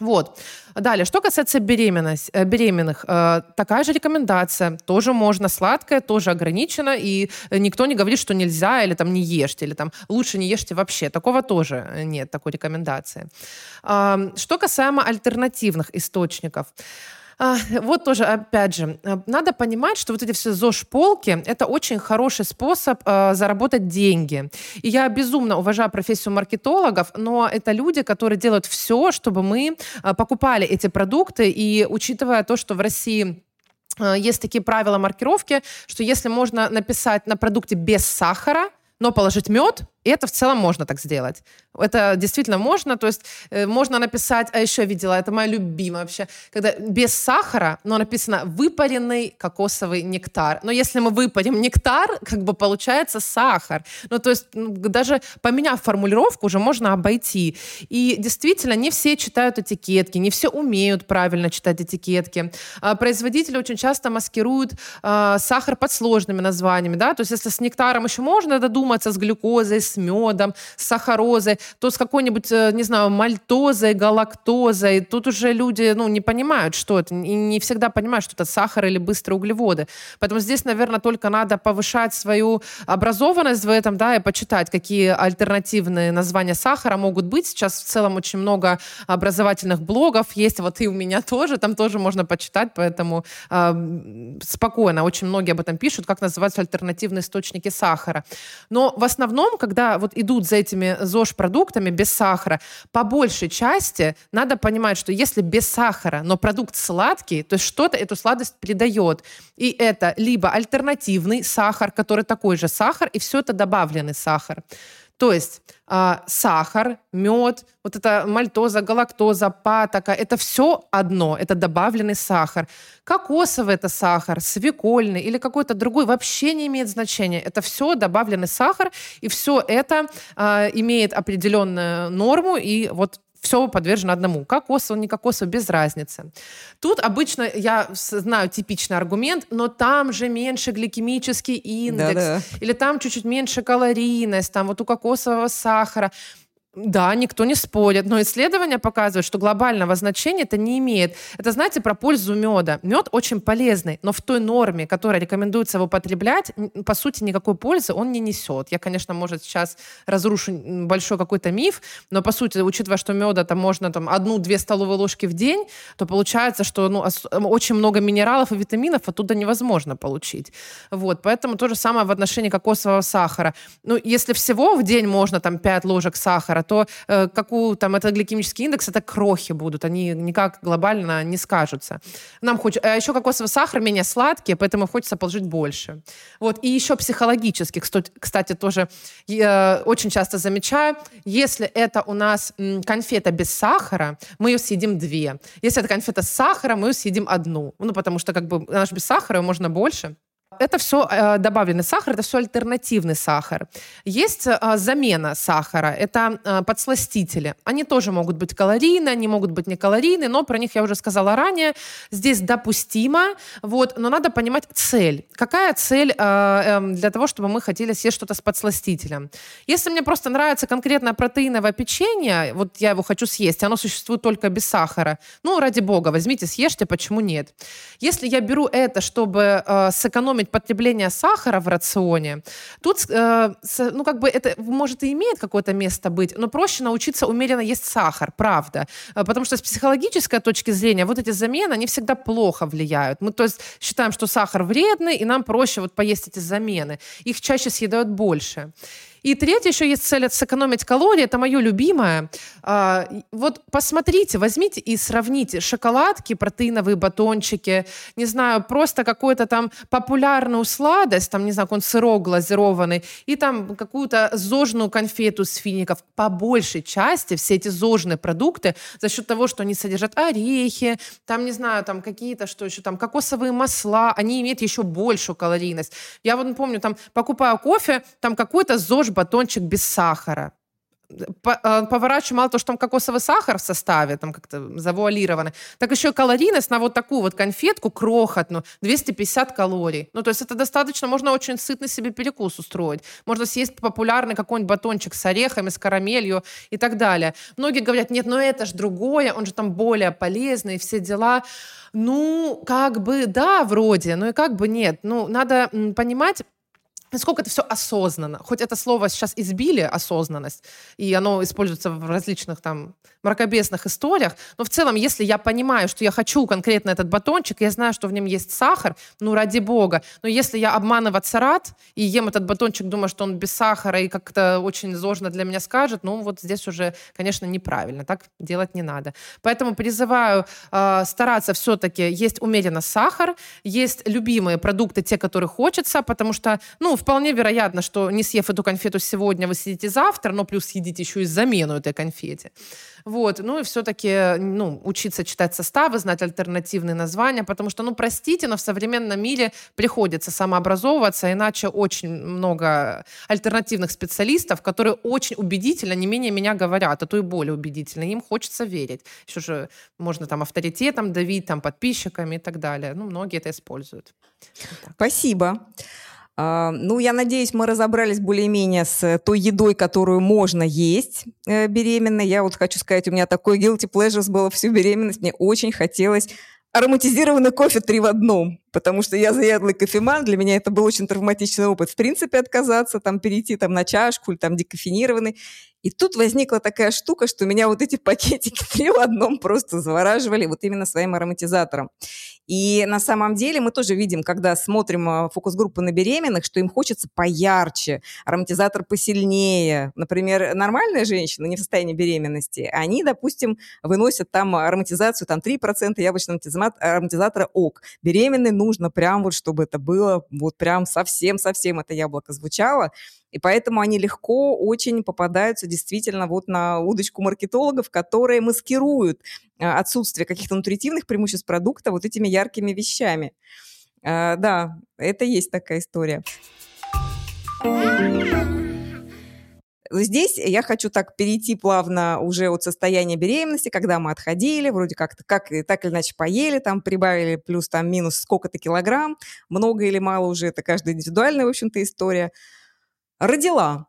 Вот. Далее, что касается беременность, э, беременных, э, такая же рекомендация. Тоже можно сладкое, тоже ограничено, и никто не говорит, что нельзя, или там не ешьте, или там лучше не ешьте вообще. Такого тоже нет, такой рекомендации. Э, что касаемо альтернативных источников. А, вот тоже, опять же, э, надо понимать, что вот эти все ЗОЖ-полки — это очень хороший способ э, заработать деньги. И я безумно уважаю профессию маркетологов, но это люди, которые делают все, чтобы мы э, покупали эти продукты. И учитывая то, что в России э, есть такие правила маркировки, что если можно написать на продукте без сахара, но положить мед, и это в целом можно так сделать. Это действительно можно, то есть э, можно написать, а еще видела, это моя любимая вообще, когда без сахара, но написано выпаренный кокосовый нектар. Но если мы выпарим нектар, как бы получается сахар. Ну то есть даже поменяв формулировку, уже можно обойти. И действительно, не все читают этикетки, не все умеют правильно читать этикетки. А производители очень часто маскируют а, сахар под сложными названиями, да, то есть если с нектаром еще можно додуматься, с глюкозой, с с медом, с сахарозой, то с какой-нибудь, э, не знаю, мальтозой, галактозой. Тут уже люди, ну, не понимают, что это, и не всегда понимают, что это сахар или быстрые углеводы. Поэтому здесь, наверное, только надо повышать свою образованность в этом, да, и почитать, какие альтернативные названия сахара могут быть. Сейчас в целом очень много образовательных блогов есть, вот и у меня тоже, там тоже можно почитать, поэтому э, спокойно, очень многие об этом пишут, как называются альтернативные источники сахара. Но в основном, когда вот идут за этими ЗОЖ-продуктами без сахара, по большей части надо понимать, что если без сахара, но продукт сладкий, то есть что-то эту сладость придает. И это либо альтернативный сахар, который такой же сахар, и все это добавленный сахар. То есть э, сахар, мед, вот это мальтоза, галактоза, патока, это все одно, это добавленный сахар. Кокосовый это сахар, свекольный или какой-то другой вообще не имеет значения. Это все добавленный сахар, и все это э, имеет определенную норму, и вот все подвержено одному. Кокосово, не кокосово, без разницы. Тут обычно, я знаю типичный аргумент, но там же меньше гликемический индекс, Да-да. или там чуть-чуть меньше калорийность, там вот у кокосового сахара. Да, никто не спорит, но исследования показывают, что глобального значения это не имеет. Это, знаете, про пользу меда. Мед очень полезный, но в той норме, которая рекомендуется его потреблять, по сути, никакой пользы он не несет. Я, конечно, может, сейчас разрушу большой какой-то миф, но, по сути, учитывая, что меда там можно там одну-две столовые ложки в день, то получается, что ну, очень много минералов и витаминов оттуда невозможно получить. Вот, поэтому то же самое в отношении кокосового сахара. Ну, если всего в день можно там 5 ложек сахара, то э, какую там это гликемический индекс, это крохи будут, они никак глобально не скажутся. Нам хочется, а еще кокосовый сахар менее сладкий, поэтому хочется положить больше. Вот, и еще психологически, кстати, тоже э, очень часто замечаю, если это у нас конфета без сахара, мы ее съедим две. Если это конфета с сахаром, мы ее съедим одну. Ну, потому что как бы она же без сахара, можно больше. Это все э, добавленный сахар, это все альтернативный сахар. Есть э, замена сахара, это э, подсластители. Они тоже могут быть калорийные, они могут быть не калорийные, но про них я уже сказала ранее. Здесь допустимо, вот, но надо понимать цель. Какая цель эм, для того, чтобы мы хотели съесть что-то с подсластителем? Если мне просто нравится конкретное протеиновое печенье, вот я его хочу съесть, оно существует только без сахара, ну, ради бога, возьмите, съешьте, почему нет? Если я беру это, чтобы сэкономить сэкономить потребление сахара в рационе, тут, э, ну, как бы это, может, и имеет какое-то место быть, но проще научиться умеренно есть сахар, правда. Э, потому что с психологической точки зрения вот эти замены, они всегда плохо влияют. Мы, то есть, считаем, что сахар вредный, и нам проще вот поесть эти замены. Их чаще съедают больше. И третье еще есть цель сэкономить калории. Это мое любимое. А, вот посмотрите, возьмите и сравните шоколадки, протеиновые батончики, не знаю, просто какую-то там популярную сладость, там, не знаю, какой-нибудь сырок глазированный, и там какую-то зожную конфету с фиников. По большей части все эти зожные продукты за счет того, что они содержат орехи, там, не знаю, там какие-то, что еще там, кокосовые масла, они имеют еще большую калорийность. Я вот помню, там, покупаю кофе, там какой-то ЗОЖ батончик без сахара. Э, поворачиваю мало того, что там кокосовый сахар в составе, там как-то завуалированный, так еще и калорийность на вот такую вот конфетку крохотную, 250 калорий. Ну, то есть это достаточно, можно очень сытный себе перекус устроить. Можно съесть популярный какой-нибудь батончик с орехами, с карамелью и так далее. Многие говорят, нет, но это же другое, он же там более полезный, все дела. Ну, как бы да, вроде, ну и как бы нет. Ну, надо понимать, насколько это все осознанно. Хоть это слово сейчас избили, осознанность, и оно используется в различных там мракобесных историях, но в целом, если я понимаю, что я хочу конкретно этот батончик, я знаю, что в нем есть сахар, ну, ради бога. Но если я обманываться рад и ем этот батончик, думаю, что он без сахара и как-то очень зожно для меня скажет, ну, вот здесь уже, конечно, неправильно. Так делать не надо. Поэтому призываю э, стараться все-таки есть умеренно сахар, есть любимые продукты, те, которые хочется, потому что, ну, вполне вероятно, что не съев эту конфету сегодня, вы съедите завтра, но плюс съедите еще и замену этой конфете. Вот. Ну и все-таки ну, учиться читать составы, знать альтернативные названия, потому что, ну, простите, но в современном мире приходится самообразовываться, иначе очень много альтернативных специалистов, которые очень убедительно, не менее меня говорят, а то и более убедительно. Им хочется верить. Еще же можно там авторитетом давить, там подписчиками и так далее. Ну, многие это используют. Спасибо. А, ну, я надеюсь, мы разобрались более-менее с той едой, которую можно есть э, беременной. Я вот хочу сказать, у меня такой guilty pleasures было всю беременность. Мне очень хотелось ароматизированный кофе три в одном, потому что я заядлый кофеман, для меня это был очень травматичный опыт. В принципе, отказаться, там, перейти там, на чашку или там декофенированный. И тут возникла такая штука, что меня вот эти пакетики три в одном просто завораживали вот именно своим ароматизатором. И на самом деле мы тоже видим, когда смотрим а, фокус-группы на беременных, что им хочется поярче, ароматизатор посильнее. Например, нормальные женщины, не в состоянии беременности, они, допустим, выносят там ароматизацию там 3% яблочного ароматизатора ок. Беременной нужно прям вот, чтобы это было вот прям совсем-совсем это яблоко звучало. И поэтому они легко очень попадаются действительно вот на удочку маркетологов, которые маскируют а, отсутствие каких-то нутритивных преимуществ продукта вот этими яркими вещами. А, да, это есть такая история. Здесь я хочу так перейти плавно уже от состояния беременности, когда мы отходили, вроде как-то как, так или иначе поели, там прибавили плюс там минус сколько-то килограмм, много или мало уже, это каждая индивидуальная, в общем-то, история родила.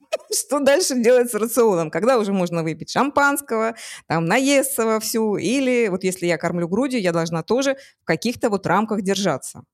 Что дальше делать с рационом? Когда уже можно выпить шампанского, там, наесться вовсю, или вот если я кормлю грудью, я должна тоже в каких-то вот рамках держаться.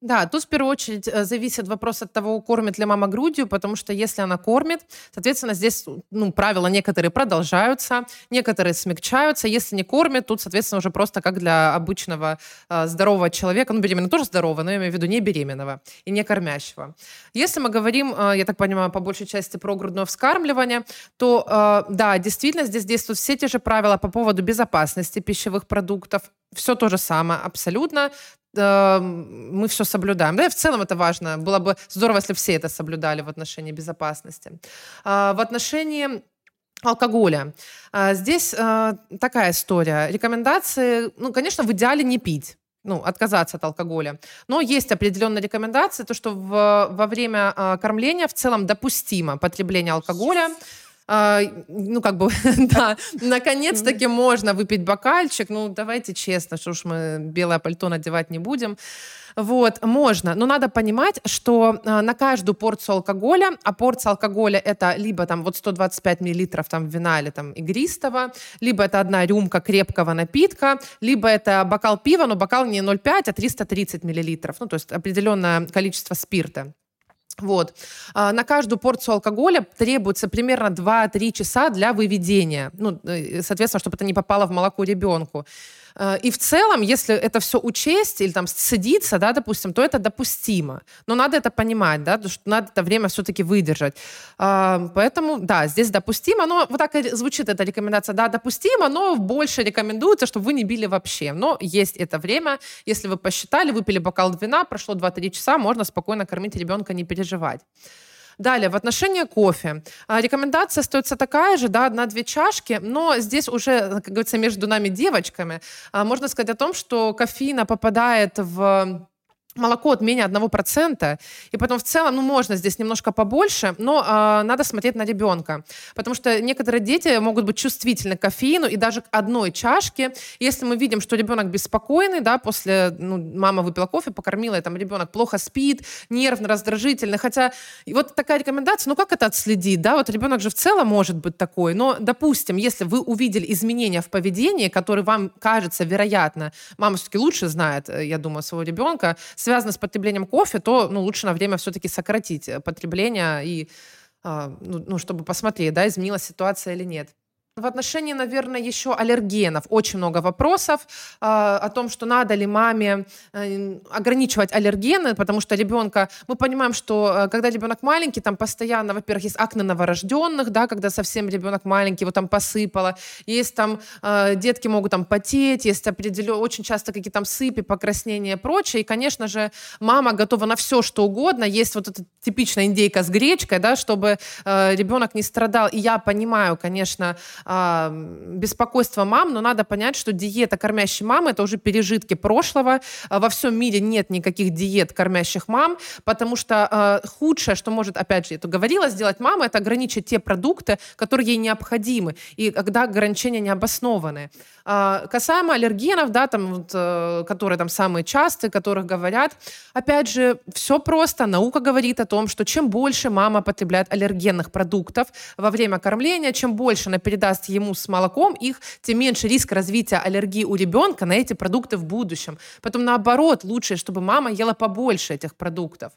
Да, тут в первую очередь э, зависит вопрос от того, кормит ли мама грудью, потому что если она кормит, соответственно, здесь ну, правила некоторые продолжаются, некоторые смягчаются. Если не кормит, тут, соответственно, уже просто как для обычного э, здорового человека, ну, беременного тоже здорового, но я имею в виду не беременного и не кормящего. Если мы говорим, э, я так понимаю, по большей части про грудное вскармливание, то, э, да, действительно, здесь действуют все те же правила по поводу безопасности пищевых продуктов, все то же самое абсолютно мы все соблюдаем. Да, и в целом это важно. Было бы здорово, если все это соблюдали в отношении безопасности. А, в отношении алкоголя. А, здесь а, такая история. Рекомендации, ну, конечно, в идеале не пить ну, отказаться от алкоголя. Но есть определенные рекомендации, то, что в, во время кормления в целом допустимо потребление алкоголя, а, ну, как бы, да, наконец-таки можно выпить бокальчик. Ну, давайте честно, что уж мы белое пальто надевать не будем. Вот, можно, но надо понимать, что э, на каждую порцию алкоголя, а порция алкоголя это либо там вот 125 миллилитров там вина или там игристого, либо это одна рюмка крепкого напитка, либо это бокал пива, но бокал не 0,5, а 330 миллилитров, ну то есть определенное количество спирта. Вот. А, на каждую порцию алкоголя требуется примерно 2-3 часа для выведения. Ну, э, соответственно, чтобы это не попало в молоко ребенку. Э, и в целом, если это все учесть или там сцедиться, да, допустим, то это допустимо. Но надо это понимать, да, что надо это время все-таки выдержать. А, поэтому, да, здесь допустимо, но вот так и звучит эта рекомендация, да, допустимо, но больше рекомендуется, чтобы вы не били вообще. Но есть это время, если вы посчитали, выпили бокал вина, прошло 2-3 часа, можно спокойно кормить ребенка, не переживать. Далее, в отношении кофе. А, рекомендация остается такая же, да, одна-две чашки, но здесь уже, как говорится, между нами девочками, а, можно сказать о том, что кофеина попадает в молоко от менее 1%, и потом в целом, ну, можно здесь немножко побольше, но э, надо смотреть на ребенка, потому что некоторые дети могут быть чувствительны к кофеину и даже к одной чашке. Если мы видим, что ребенок беспокойный, да, после, ну, мама выпила кофе, покормила, и там ребенок плохо спит, нервно, раздражительный, хотя и вот такая рекомендация, ну, как это отследить, да, вот ребенок же в целом может быть такой, но, допустим, если вы увидели изменения в поведении, которые вам кажется, вероятно, мама все-таки лучше знает, э, я думаю, своего ребенка, связано с потреблением кофе, то ну, лучше на время все-таки сократить э, потребление и а, ну, ну, чтобы посмотреть, да, изменилась ситуация или нет. В отношении, наверное, еще аллергенов. Очень много вопросов э, о том, что надо ли маме э, ограничивать аллергены, потому что ребенка, мы понимаем, что э, когда ребенок маленький, там постоянно, во-первых, есть акне новорожденных, да, когда совсем ребенок маленький, его там посыпало, есть там э, детки могут там потеть, есть определенно очень часто какие-то там сыпи, покраснения и прочее, и, конечно же, мама готова на все, что угодно, есть вот эта типичная индейка с гречкой, да, чтобы э, ребенок не страдал, и я понимаю, конечно, э, беспокойство мам, но надо понять, что диета кормящей мамы это уже пережитки прошлого. Во всем мире нет никаких диет кормящих мам, потому что э, худшее, что может, опять же, это говорила сделать мама, это ограничить те продукты, которые ей необходимы, и когда ограничения не обоснованы. А, касаемо аллергенов, да, там, э, которые там самые частые, которых говорят, опять же, все просто. Наука говорит о том, что чем больше мама потребляет аллергенных продуктов во время кормления, чем больше она передаст ему с молоком их, тем меньше риск развития аллергии у ребенка на эти продукты в будущем. Потом наоборот, лучше, чтобы мама ела побольше этих продуктов.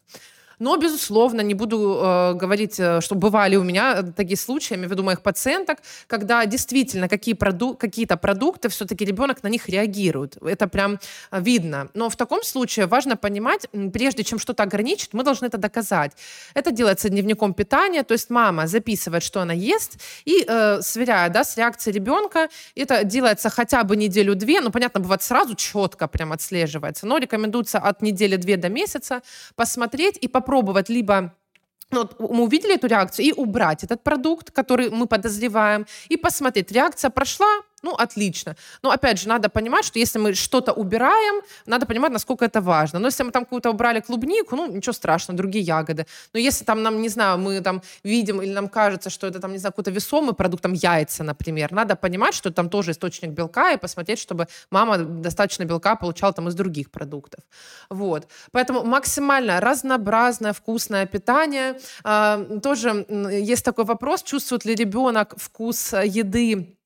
Но, безусловно, не буду э, говорить, э, что бывали у меня э, такие случаи, я имею в виду моих пациенток, когда действительно какие проду- какие-то продукты, все-таки ребенок на них реагирует. Это прям э, видно. Но в таком случае важно понимать, прежде чем что-то ограничить, мы должны это доказать. Это делается дневником питания, то есть мама записывает, что она ест, и э, сверяя да, с реакцией ребенка, это делается хотя бы неделю-две, ну, понятно, бывает сразу четко прям отслеживается, но рекомендуется от недели-две до месяца посмотреть и попробовать попробовать либо ну, вот мы увидели эту реакцию, и убрать этот продукт, который мы подозреваем, и посмотреть, реакция прошла, ну, отлично. Но, опять же, надо понимать, что если мы что-то убираем, надо понимать, насколько это важно. Но если мы там какую-то убрали клубнику, ну, ничего страшного, другие ягоды. Но если там нам, не знаю, мы там видим или нам кажется, что это там, не знаю, какой-то весомый продукт, там яйца, например, надо понимать, что там тоже источник белка, и посмотреть, чтобы мама достаточно белка получала там из других продуктов. Вот. Поэтому максимально разнообразное, вкусное питание. А, тоже есть такой вопрос, чувствует ли ребенок вкус еды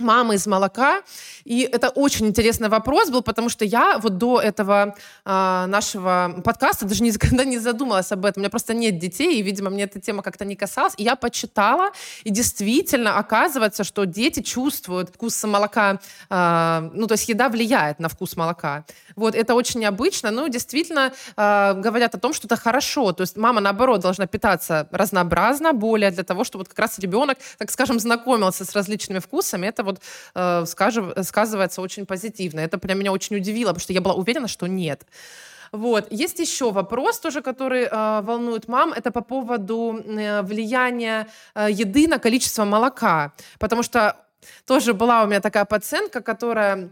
мамы из молока. И это очень интересный вопрос был, потому что я вот до этого э, нашего подкаста даже никогда не задумалась об этом. У меня просто нет детей, и, видимо, мне эта тема как-то не касалась. И я почитала, и действительно оказывается, что дети чувствуют вкус молока, э, ну, то есть еда влияет на вкус молока. Вот, это очень необычно, но действительно э, говорят о том, что это хорошо. То есть мама, наоборот, должна питаться разнообразно, более для того, чтобы вот как раз ребенок, так скажем, знакомился с различными вкусами. Это вот э, скажем, сказывается очень позитивно. Это прям меня очень удивило, потому что я была уверена, что нет. Вот. Есть еще вопрос тоже, который э, волнует мам. Это по поводу э, влияния э, еды на количество молока. Потому что тоже была у меня такая пациентка, которая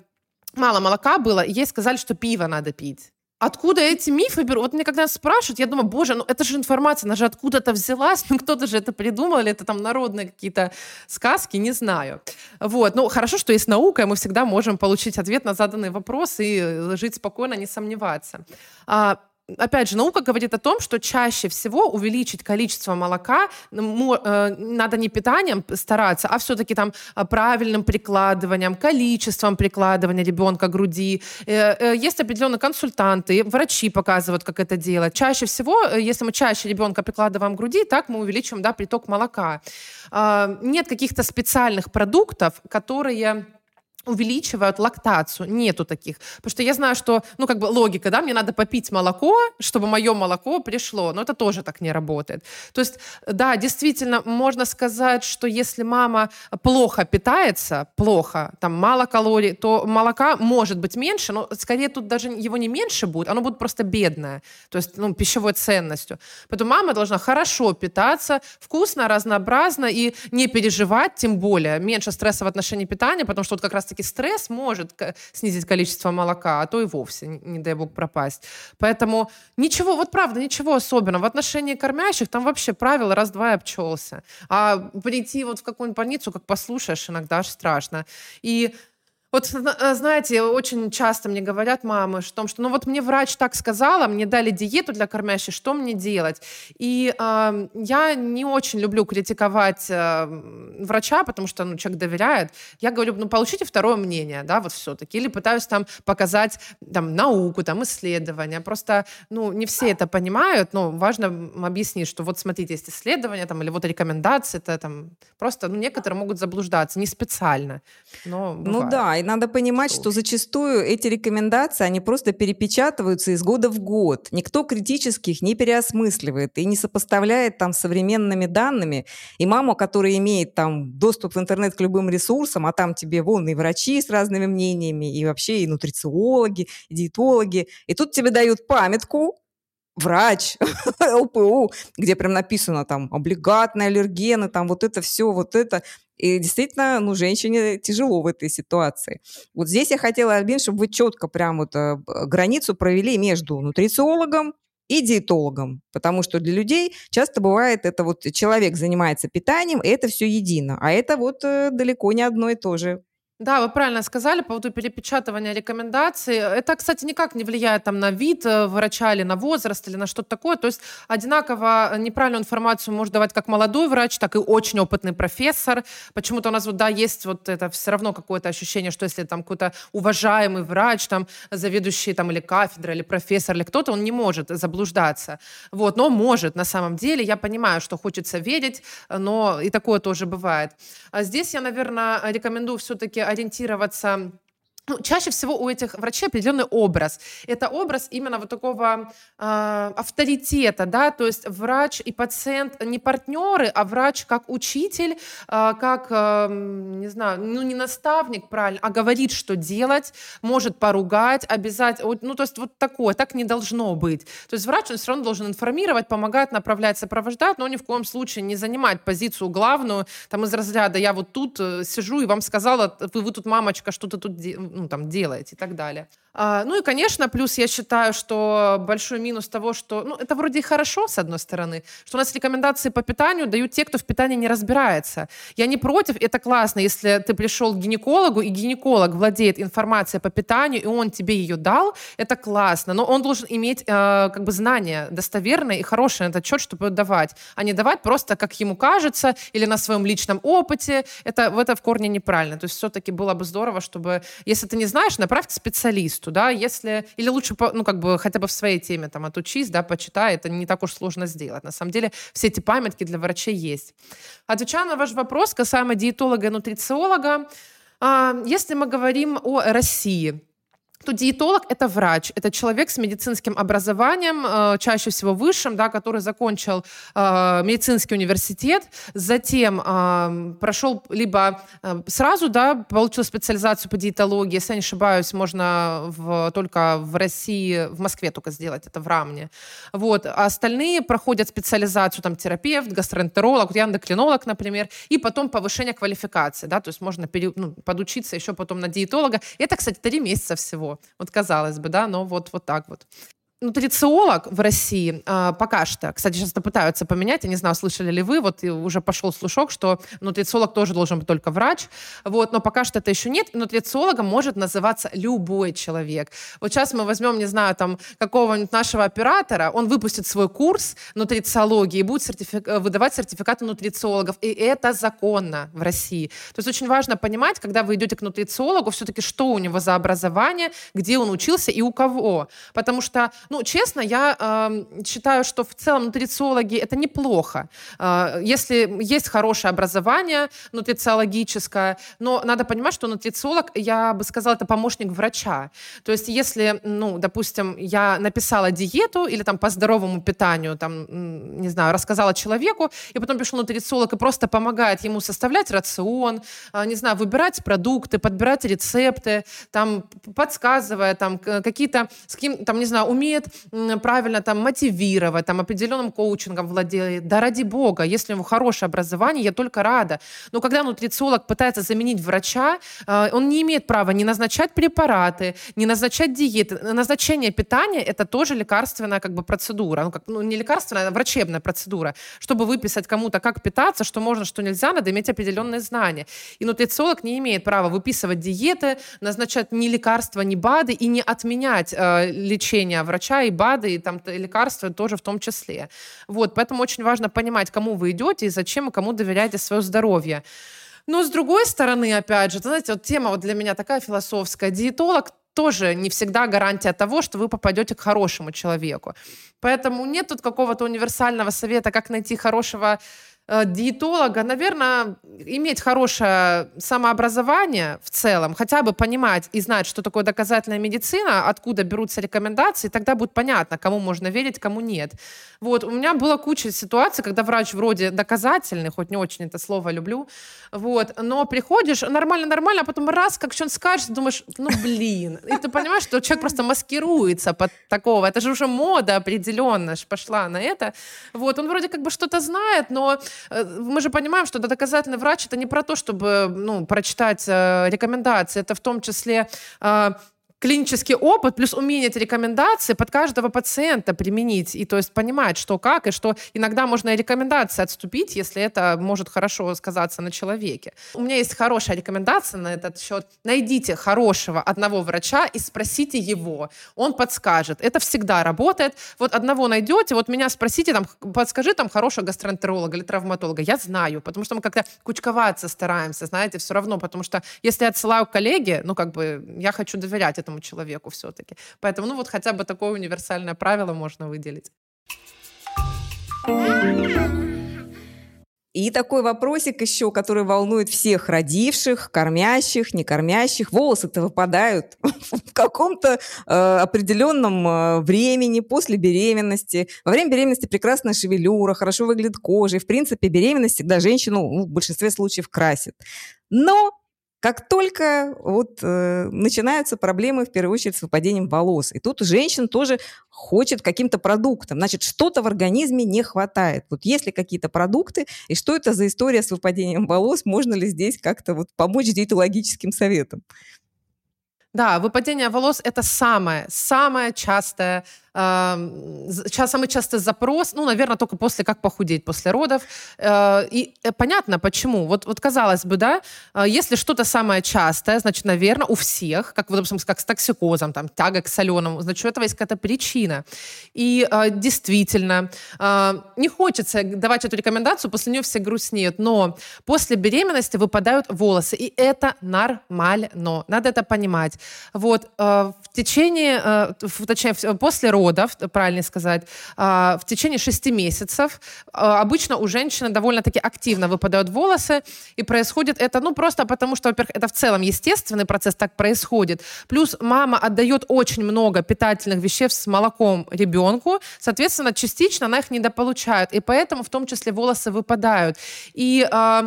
мало молока было, и ей сказали, что пиво надо пить. Откуда эти мифы берут? Вот мне когда спрашивают, я думаю, боже, ну это же информация, она же откуда-то взялась, ну кто-то же это придумал, или это там народные какие-то сказки, не знаю. Вот, ну хорошо, что есть наука, и мы всегда можем получить ответ на заданный вопрос и жить спокойно, не сомневаться. А, опять же, наука говорит о том, что чаще всего увеличить количество молока э, надо не питанием стараться, а все-таки там э, правильным прикладыванием, количеством прикладывания ребенка к груди. Э, есть определенные консультанты, врачи показывают, как это делать. Чаще всего, если мы чаще ребенка прикладываем к груди, так мы увеличиваем да, приток молока. А, нет каких-то специальных продуктов, которые увеличивают лактацию. Нету таких. Потому что я знаю, что, ну, как бы логика, да, мне надо попить молоко, чтобы мое молоко пришло. Но это тоже так не работает. То есть, да, действительно, можно сказать, что если мама плохо питается, плохо, там мало калорий, то молока может быть меньше, но скорее тут даже его не меньше будет, оно будет просто бедное. То есть, ну, пищевой ценностью. Поэтому мама должна хорошо питаться, вкусно, разнообразно и не переживать, тем более, меньше стресса в отношении питания, потому что вот как раз раз-таки стресс может снизить количество молока, а то и вовсе, не дай бог, пропасть. Поэтому ничего, вот правда, ничего особенного. В отношении кормящих там вообще правило раз-два и обчелся. А прийти вот в какую-нибудь больницу, как послушаешь, иногда аж страшно. И вот, э, знаете, очень часто мне говорят мамы о том, что ну вот мне врач так сказала, мне дали диету для кормящей, что мне делать? И э, я не очень люблю критиковать э, врача, потому что ну, человек доверяет. Я говорю, ну получите второе мнение, да, вот все-таки. Или пытаюсь там показать там науку, там исследования. Просто, ну, не все это понимают, но важно объяснить, что вот смотрите, есть исследования там, или вот рекомендации, это там просто, ну, некоторые могут заблуждаться, не специально, но ну бывает. Ну да, и надо понимать, что зачастую эти рекомендации, они просто перепечатываются из года в год. Никто критически их не переосмысливает и не сопоставляет там с современными данными. И мама, которая имеет там доступ в интернет к любым ресурсам, а там тебе вон и врачи с разными мнениями, и вообще и нутрициологи, и диетологи, и тут тебе дают памятку, врач, ЛПУ, где прям написано там облигатные аллергены, там вот это все, вот это. И действительно, ну, женщине тяжело в этой ситуации. Вот здесь я хотела, Альбин, чтобы вы четко прям вот э, границу провели между нутрициологом и диетологом, потому что для людей часто бывает это вот человек занимается питанием, и это все едино, а это вот э, далеко не одно и то же. Да, вы правильно сказали по поводу перепечатывания рекомендаций. Это, кстати, никак не влияет там, на вид э, врача или на возраст или на что-то такое. То есть одинаково неправильную информацию может давать как молодой врач, так и очень опытный профессор. Почему-то у нас вот, да, есть вот это все равно какое-то ощущение, что если там какой-то уважаемый врач, там, заведующий там или кафедра, или профессор, или кто-то, он не может заблуждаться. Вот, но может на самом деле. Я понимаю, что хочется верить, но и такое тоже бывает. А здесь я, наверное, рекомендую все-таки ориентироваться ну, чаще всего у этих врачей определенный образ. Это образ именно вот такого э, авторитета, да, то есть врач и пациент не партнеры, а врач как учитель, э, как, э, не знаю, ну не наставник, правильно, а говорит, что делать, может поругать, обязательно, ну то есть вот такое, так не должно быть. То есть врач, он все равно должен информировать, помогать, направлять, сопровождать, но ни в коем случае не занимать позицию главную, там из разряда «я вот тут э, сижу и вам сказала, вы, вы тут, мамочка, что-то тут ну, там, делаете и так далее. А, ну и, конечно, плюс я считаю, что большой минус того, что, ну, это вроде и хорошо, с одной стороны, что у нас рекомендации по питанию дают те, кто в питании не разбирается. Я не против, это классно, если ты пришел к гинекологу, и гинеколог владеет информацией по питанию, и он тебе ее дал, это классно, но он должен иметь э, как бы знания достоверные и хорошие на этот счет, чтобы давать, а не давать просто, как ему кажется, или на своем личном опыте. Это, это в корне неправильно. То есть все-таки было бы здорово, чтобы, если ты не знаешь, направь к специалисту, да, если, или лучше, ну, как бы хотя бы в своей теме там отучись, да, почитай, это не так уж сложно сделать. На самом деле все эти памятки для врачей есть. Отвечая на ваш вопрос касаемо диетолога и нутрициолога, а, если мы говорим о России, то диетолог – это врач, это человек с медицинским образованием, э, чаще всего высшим, да, который закончил э, медицинский университет, затем э, прошел либо сразу да, получил специализацию по диетологии, если я не ошибаюсь, можно в, только в России, в Москве только сделать это в РАМНе. Вот. А остальные проходят специализацию, там, терапевт, гастроэнтеролог, вот я эндокринолог, например, и потом повышение квалификации, да, то есть можно пере, ну, подучиться еще потом на диетолога. Это, кстати, три месяца всего. Вот казалось бы, да, но вот, вот так вот нутрициолог в России э, пока что, кстати, сейчас это пытаются поменять, я не знаю, слышали ли вы, вот уже пошел слушок, что нутрициолог тоже должен быть только врач, вот, но пока что это еще нет, и нутрициологом может называться любой человек. Вот сейчас мы возьмем, не знаю, там, какого-нибудь нашего оператора, он выпустит свой курс нутрициологии и будет сертифик... Э, выдавать сертификаты нутрициологов, и это законно в России. То есть очень важно понимать, когда вы идете к нутрициологу, все-таки что у него за образование, где он учился и у кого, потому что ну, честно, я э, считаю, что в целом нутрициологи это неплохо. Э, если есть хорошее образование нутрициологическое, но надо понимать, что нутрициолог, я бы сказала, это помощник врача. То есть если, ну, допустим, я написала диету или там по здоровому питанию, там, не знаю, рассказала человеку, и потом пришел нутрициолог и просто помогает ему составлять рацион, э, не знаю, выбирать продукты, подбирать рецепты, там, подсказывая, там, какие-то, с кем, там, не знаю, умеет умеет правильно там мотивировать, там определенным коучингом владеет, да ради бога, если у него хорошее образование, я только рада. Но когда нутрициолог пытается заменить врача, э, он не имеет права не назначать препараты, не назначать диеты. Назначение питания – это тоже лекарственная как бы процедура. Ну, как, ну, не лекарственная, а врачебная процедура. Чтобы выписать кому-то, как питаться, что можно, что нельзя, надо иметь определенные знания. И нутрициолог не имеет права выписывать диеты, назначать ни лекарства, ни БАДы и не отменять э, лечение врача врача, и БАДы, и там лекарства тоже в том числе. Вот, поэтому очень важно понимать, кому вы идете и зачем, и кому доверяете свое здоровье. Но с другой стороны, опять же, знаете, вот тема вот для меня такая философская. Диетолог тоже не всегда гарантия того, что вы попадете к хорошему человеку. Поэтому нет тут какого-то универсального совета, как найти хорошего диетолога, наверное, иметь хорошее самообразование в целом, хотя бы понимать и знать, что такое доказательная медицина, откуда берутся рекомендации, тогда будет понятно, кому можно верить, кому нет. Вот, у меня была куча ситуаций, когда врач вроде доказательный, хоть не очень это слово люблю, вот, но приходишь, нормально-нормально, а потом раз, как что он скажет, думаешь, ну, блин. И ты понимаешь, что человек просто маскируется под такого. Это же уже мода определенно пошла на это. Вот, он вроде как бы что-то знает, но э, мы же понимаем, что доказательный врач это не про то, чтобы ну, прочитать э, рекомендации, это в том числе э, клинический опыт плюс умение эти рекомендации под каждого пациента применить. И то есть понимать, что как, и что иногда можно и рекомендации отступить, если это может хорошо сказаться на человеке. У меня есть хорошая рекомендация на этот счет. Найдите хорошего одного врача и спросите его. Он подскажет. Это всегда работает. Вот одного найдете, вот меня спросите, там, подскажи там хорошего гастроэнтеролога или травматолога. Я знаю, потому что мы как-то кучковаться стараемся, знаете, все равно, потому что если я отсылаю коллеге, ну, как бы, я хочу доверять этому этому человеку все-таки. Поэтому, ну вот хотя бы такое универсальное правило можно выделить. И такой вопросик еще, который волнует всех родивших, кормящих, не кормящих. Волосы-то выпадают в каком-то э, определенном э, времени после беременности. Во время беременности прекрасная шевелюра, хорошо выглядит кожа. И, в принципе, беременность всегда женщину ну, в большинстве случаев красит. Но как только вот э, начинаются проблемы, в первую очередь, с выпадением волос, и тут женщина тоже хочет каким-то продуктом, значит, что-то в организме не хватает. Вот есть ли какие-то продукты, и что это за история с выпадением волос, можно ли здесь как-то вот помочь диетологическим советам? Да, выпадение волос – это самое, самое частое самый частый запрос, ну, наверное, только после как похудеть после родов. Э, и э, понятно, почему. Вот, вот казалось бы, да, э, если что-то самое частое, значит, наверное, у всех, как, вот, допустим, как с токсикозом, там, тяга к соленому, значит, у этого есть какая-то причина. И действительно, не хочется давать эту рекомендацию, после нее все грустнеют, но после беременности выпадают волосы, и это нормально. Надо это понимать. Вот, в течение, точнее, после родов родов, правильно сказать, а, в течение шести месяцев а, обычно у женщины довольно-таки активно выпадают волосы, и происходит это, ну, просто потому что, во-первых, это в целом естественный процесс, так происходит. Плюс мама отдает очень много питательных веществ с молоком ребенку, соответственно, частично она их недополучает, и поэтому в том числе волосы выпадают. И э,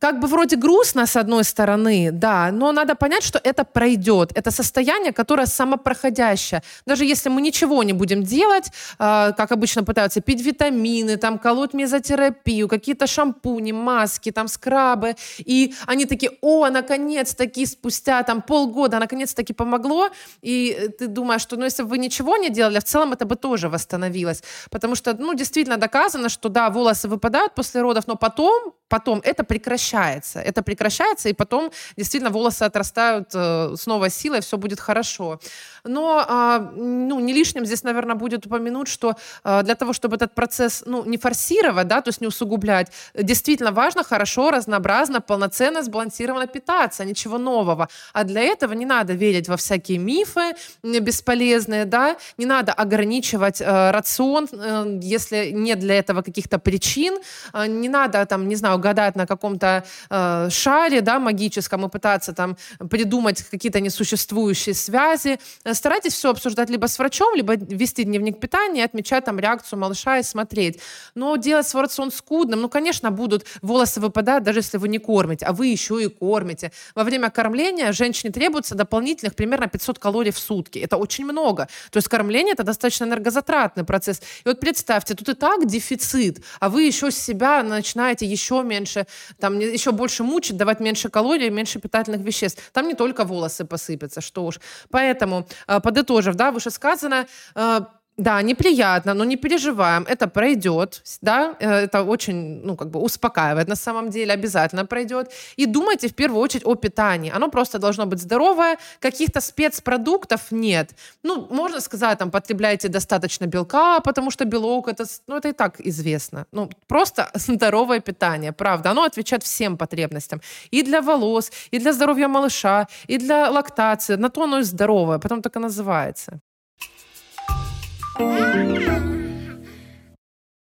как бы вроде грустно с одной стороны, да, но надо понять, что это пройдет. Это состояние, которое самопроходящее. Даже если мы ничего не будем делать, э, как обычно пытаются пить витамины, там колоть мезотерапию, какие-то шампуни, маски, там скрабы, и они такие, о, наконец-таки спустя там полгода, наконец-таки помогло, и ты думаешь, что ну если бы вы ничего не делали, в целом это бы тоже восстановилось, потому что, ну, действительно доказано, что да, волосы выпадают после родов, но потом, потом это прекращается. Это прекращается, и потом действительно волосы отрастают э, с новой силой, все будет хорошо. Но а, ну, не лишним здесь, наверное, будет упомянуть, что а, для того, чтобы этот процесс ну, не форсировать, да, то есть не усугублять, действительно важно хорошо, разнообразно, полноценно, сбалансированно питаться, ничего нового. А для этого не надо верить во всякие мифы бесполезные, да, не надо ограничивать э, рацион, э, если нет для этого каких-то причин, э, не надо там, не знаю, гадать на каком-то э, шаре, да, магическом и пытаться там придумать какие-то несуществующие связи, старайтесь все обсуждать либо с врачом, либо вести дневник питания, отмечать там реакцию малыша и смотреть. Но делать свой рацион скудным, ну, конечно, будут волосы выпадать, даже если вы не кормите, а вы еще и кормите. Во время кормления женщине требуется дополнительных примерно 500 калорий в сутки. Это очень много. То есть кормление это достаточно энергозатратный процесс. И вот представьте, тут и так дефицит, а вы еще себя начинаете еще меньше, там еще больше мучить, давать меньше калорий, меньше питательных веществ. Там не только волосы посыпятся, что уж. Поэтому Э, подытожив, да, вышесказанное, э, да, неприятно, но не переживаем, это пройдет, да, э, это очень, ну, как бы успокаивает на самом деле, обязательно пройдет. И думайте в первую очередь о питании. Оно просто должно быть здоровое, каких-то спецпродуктов нет. Ну, можно сказать, там, потребляйте достаточно белка, потому что белок, это, ну, это и так известно. Ну, просто здоровое питание, правда. Оно отвечает всем потребностям. И для волос, и для здоровья малыша, и для лактации. На то оно и здоровое, потом так и называется.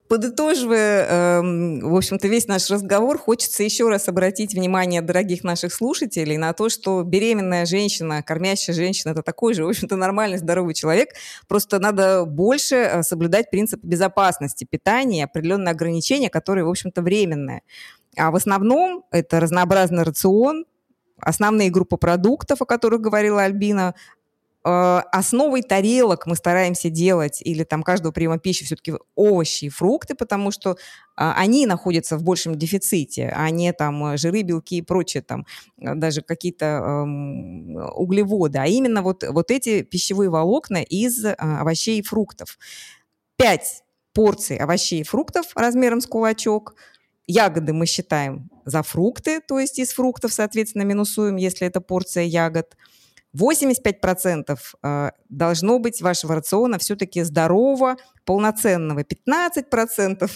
Подытоживая, эм, в общем-то, весь наш разговор, хочется еще раз обратить внимание дорогих наших слушателей на то, что беременная женщина, кормящая женщина – это такой же, в общем-то, нормальный, здоровый человек. Просто надо больше э, соблюдать принцип безопасности питания, определенные ограничения, которые, в общем-то, временные. А в основном это разнообразный рацион, основные группы продуктов, о которых говорила Альбина, основой тарелок мы стараемся делать, или там каждого приема пищи все-таки овощи и фрукты, потому что а, они находятся в большем дефиците, а не там жиры, белки и прочее, там даже какие-то эм, углеводы, а именно вот, вот эти пищевые волокна из э, овощей и фруктов. Пять порций овощей и фруктов размером с кулачок – Ягоды мы считаем за фрукты, то есть из фруктов, соответственно, минусуем, если это порция ягод. 85% э, должно быть вашего рациона все-таки здорового, полноценного. 15%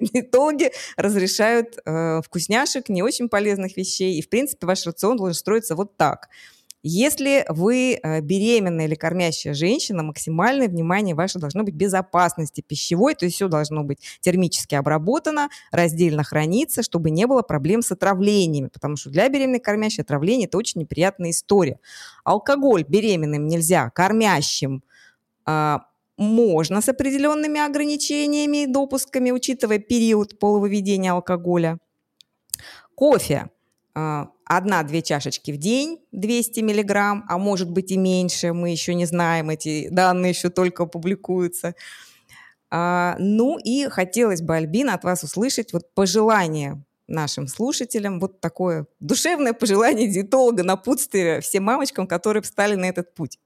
диетологи разрешают э, вкусняшек, не очень полезных вещей. И, в принципе, ваш рацион должен строиться вот так – если вы э, беременная или кормящая женщина, максимальное внимание ваше должно быть безопасности пищевой, то есть все должно быть термически обработано, раздельно храниться, чтобы не было проблем с отравлениями, потому что для беременной кормящей отравление – это очень неприятная история. Алкоголь беременным нельзя, кормящим а, можно с определенными ограничениями и допусками, учитывая период полувыведения алкоголя. Кофе одна-две чашечки в день, 200 миллиграмм, а может быть и меньше, мы еще не знаем, эти данные еще только публикуются. А, ну и хотелось бы, Альбина, от вас услышать вот пожелание нашим слушателям, вот такое душевное пожелание диетолога, напутствие всем мамочкам, которые встали на этот путь.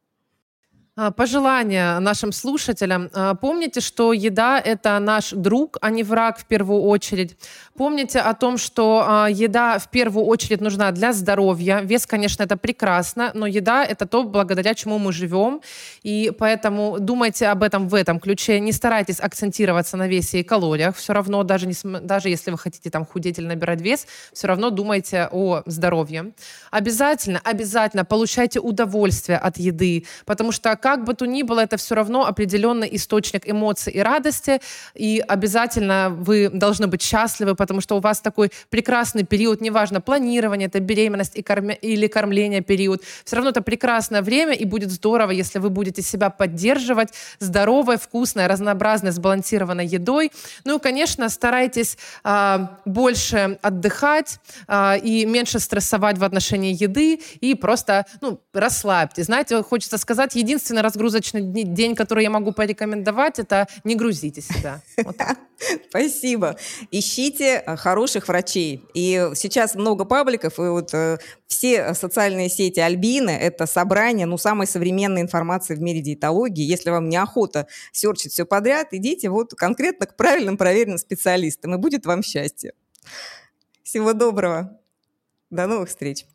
А, пожелание нашим слушателям. А, помните, что еда – это наш друг, а не враг в первую очередь. Помните о том, что а, еда в первую очередь нужна для здоровья. Вес, конечно, это прекрасно, но еда – это то, благодаря чему мы живем. И поэтому думайте об этом в этом ключе. Не старайтесь акцентироваться на весе и калориях. Все равно, даже, не, даже если вы хотите там худеть или набирать вес, все равно думайте о здоровье. Обязательно, обязательно получайте удовольствие от еды, потому что как бы то ни было, это все равно определенный источник эмоций и радости, и обязательно вы должны быть счастливы, потому что у вас такой прекрасный период, неважно, планирование, это беременность и корм... или кормление период, все равно это прекрасное время, и будет здорово, если вы будете себя поддерживать здоровой, вкусной, разнообразной, сбалансированной едой. Ну и, конечно, старайтесь а, больше отдыхать а, и меньше стрессовать в отношении еды, и просто ну, расслабьтесь. Знаете, хочется сказать, единственное единственный разгрузочный день, который я могу порекомендовать, это не грузите себя. Спасибо. Ищите э, хороших врачей. И сейчас много пабликов, и вот э, все социальные сети Альбины – это собрание ну, самой современной информации в мире диетологии. Если вам неохота серчить все подряд, идите вот конкретно к правильным проверенным специалистам, и будет вам счастье. Всего доброго. До новых встреч.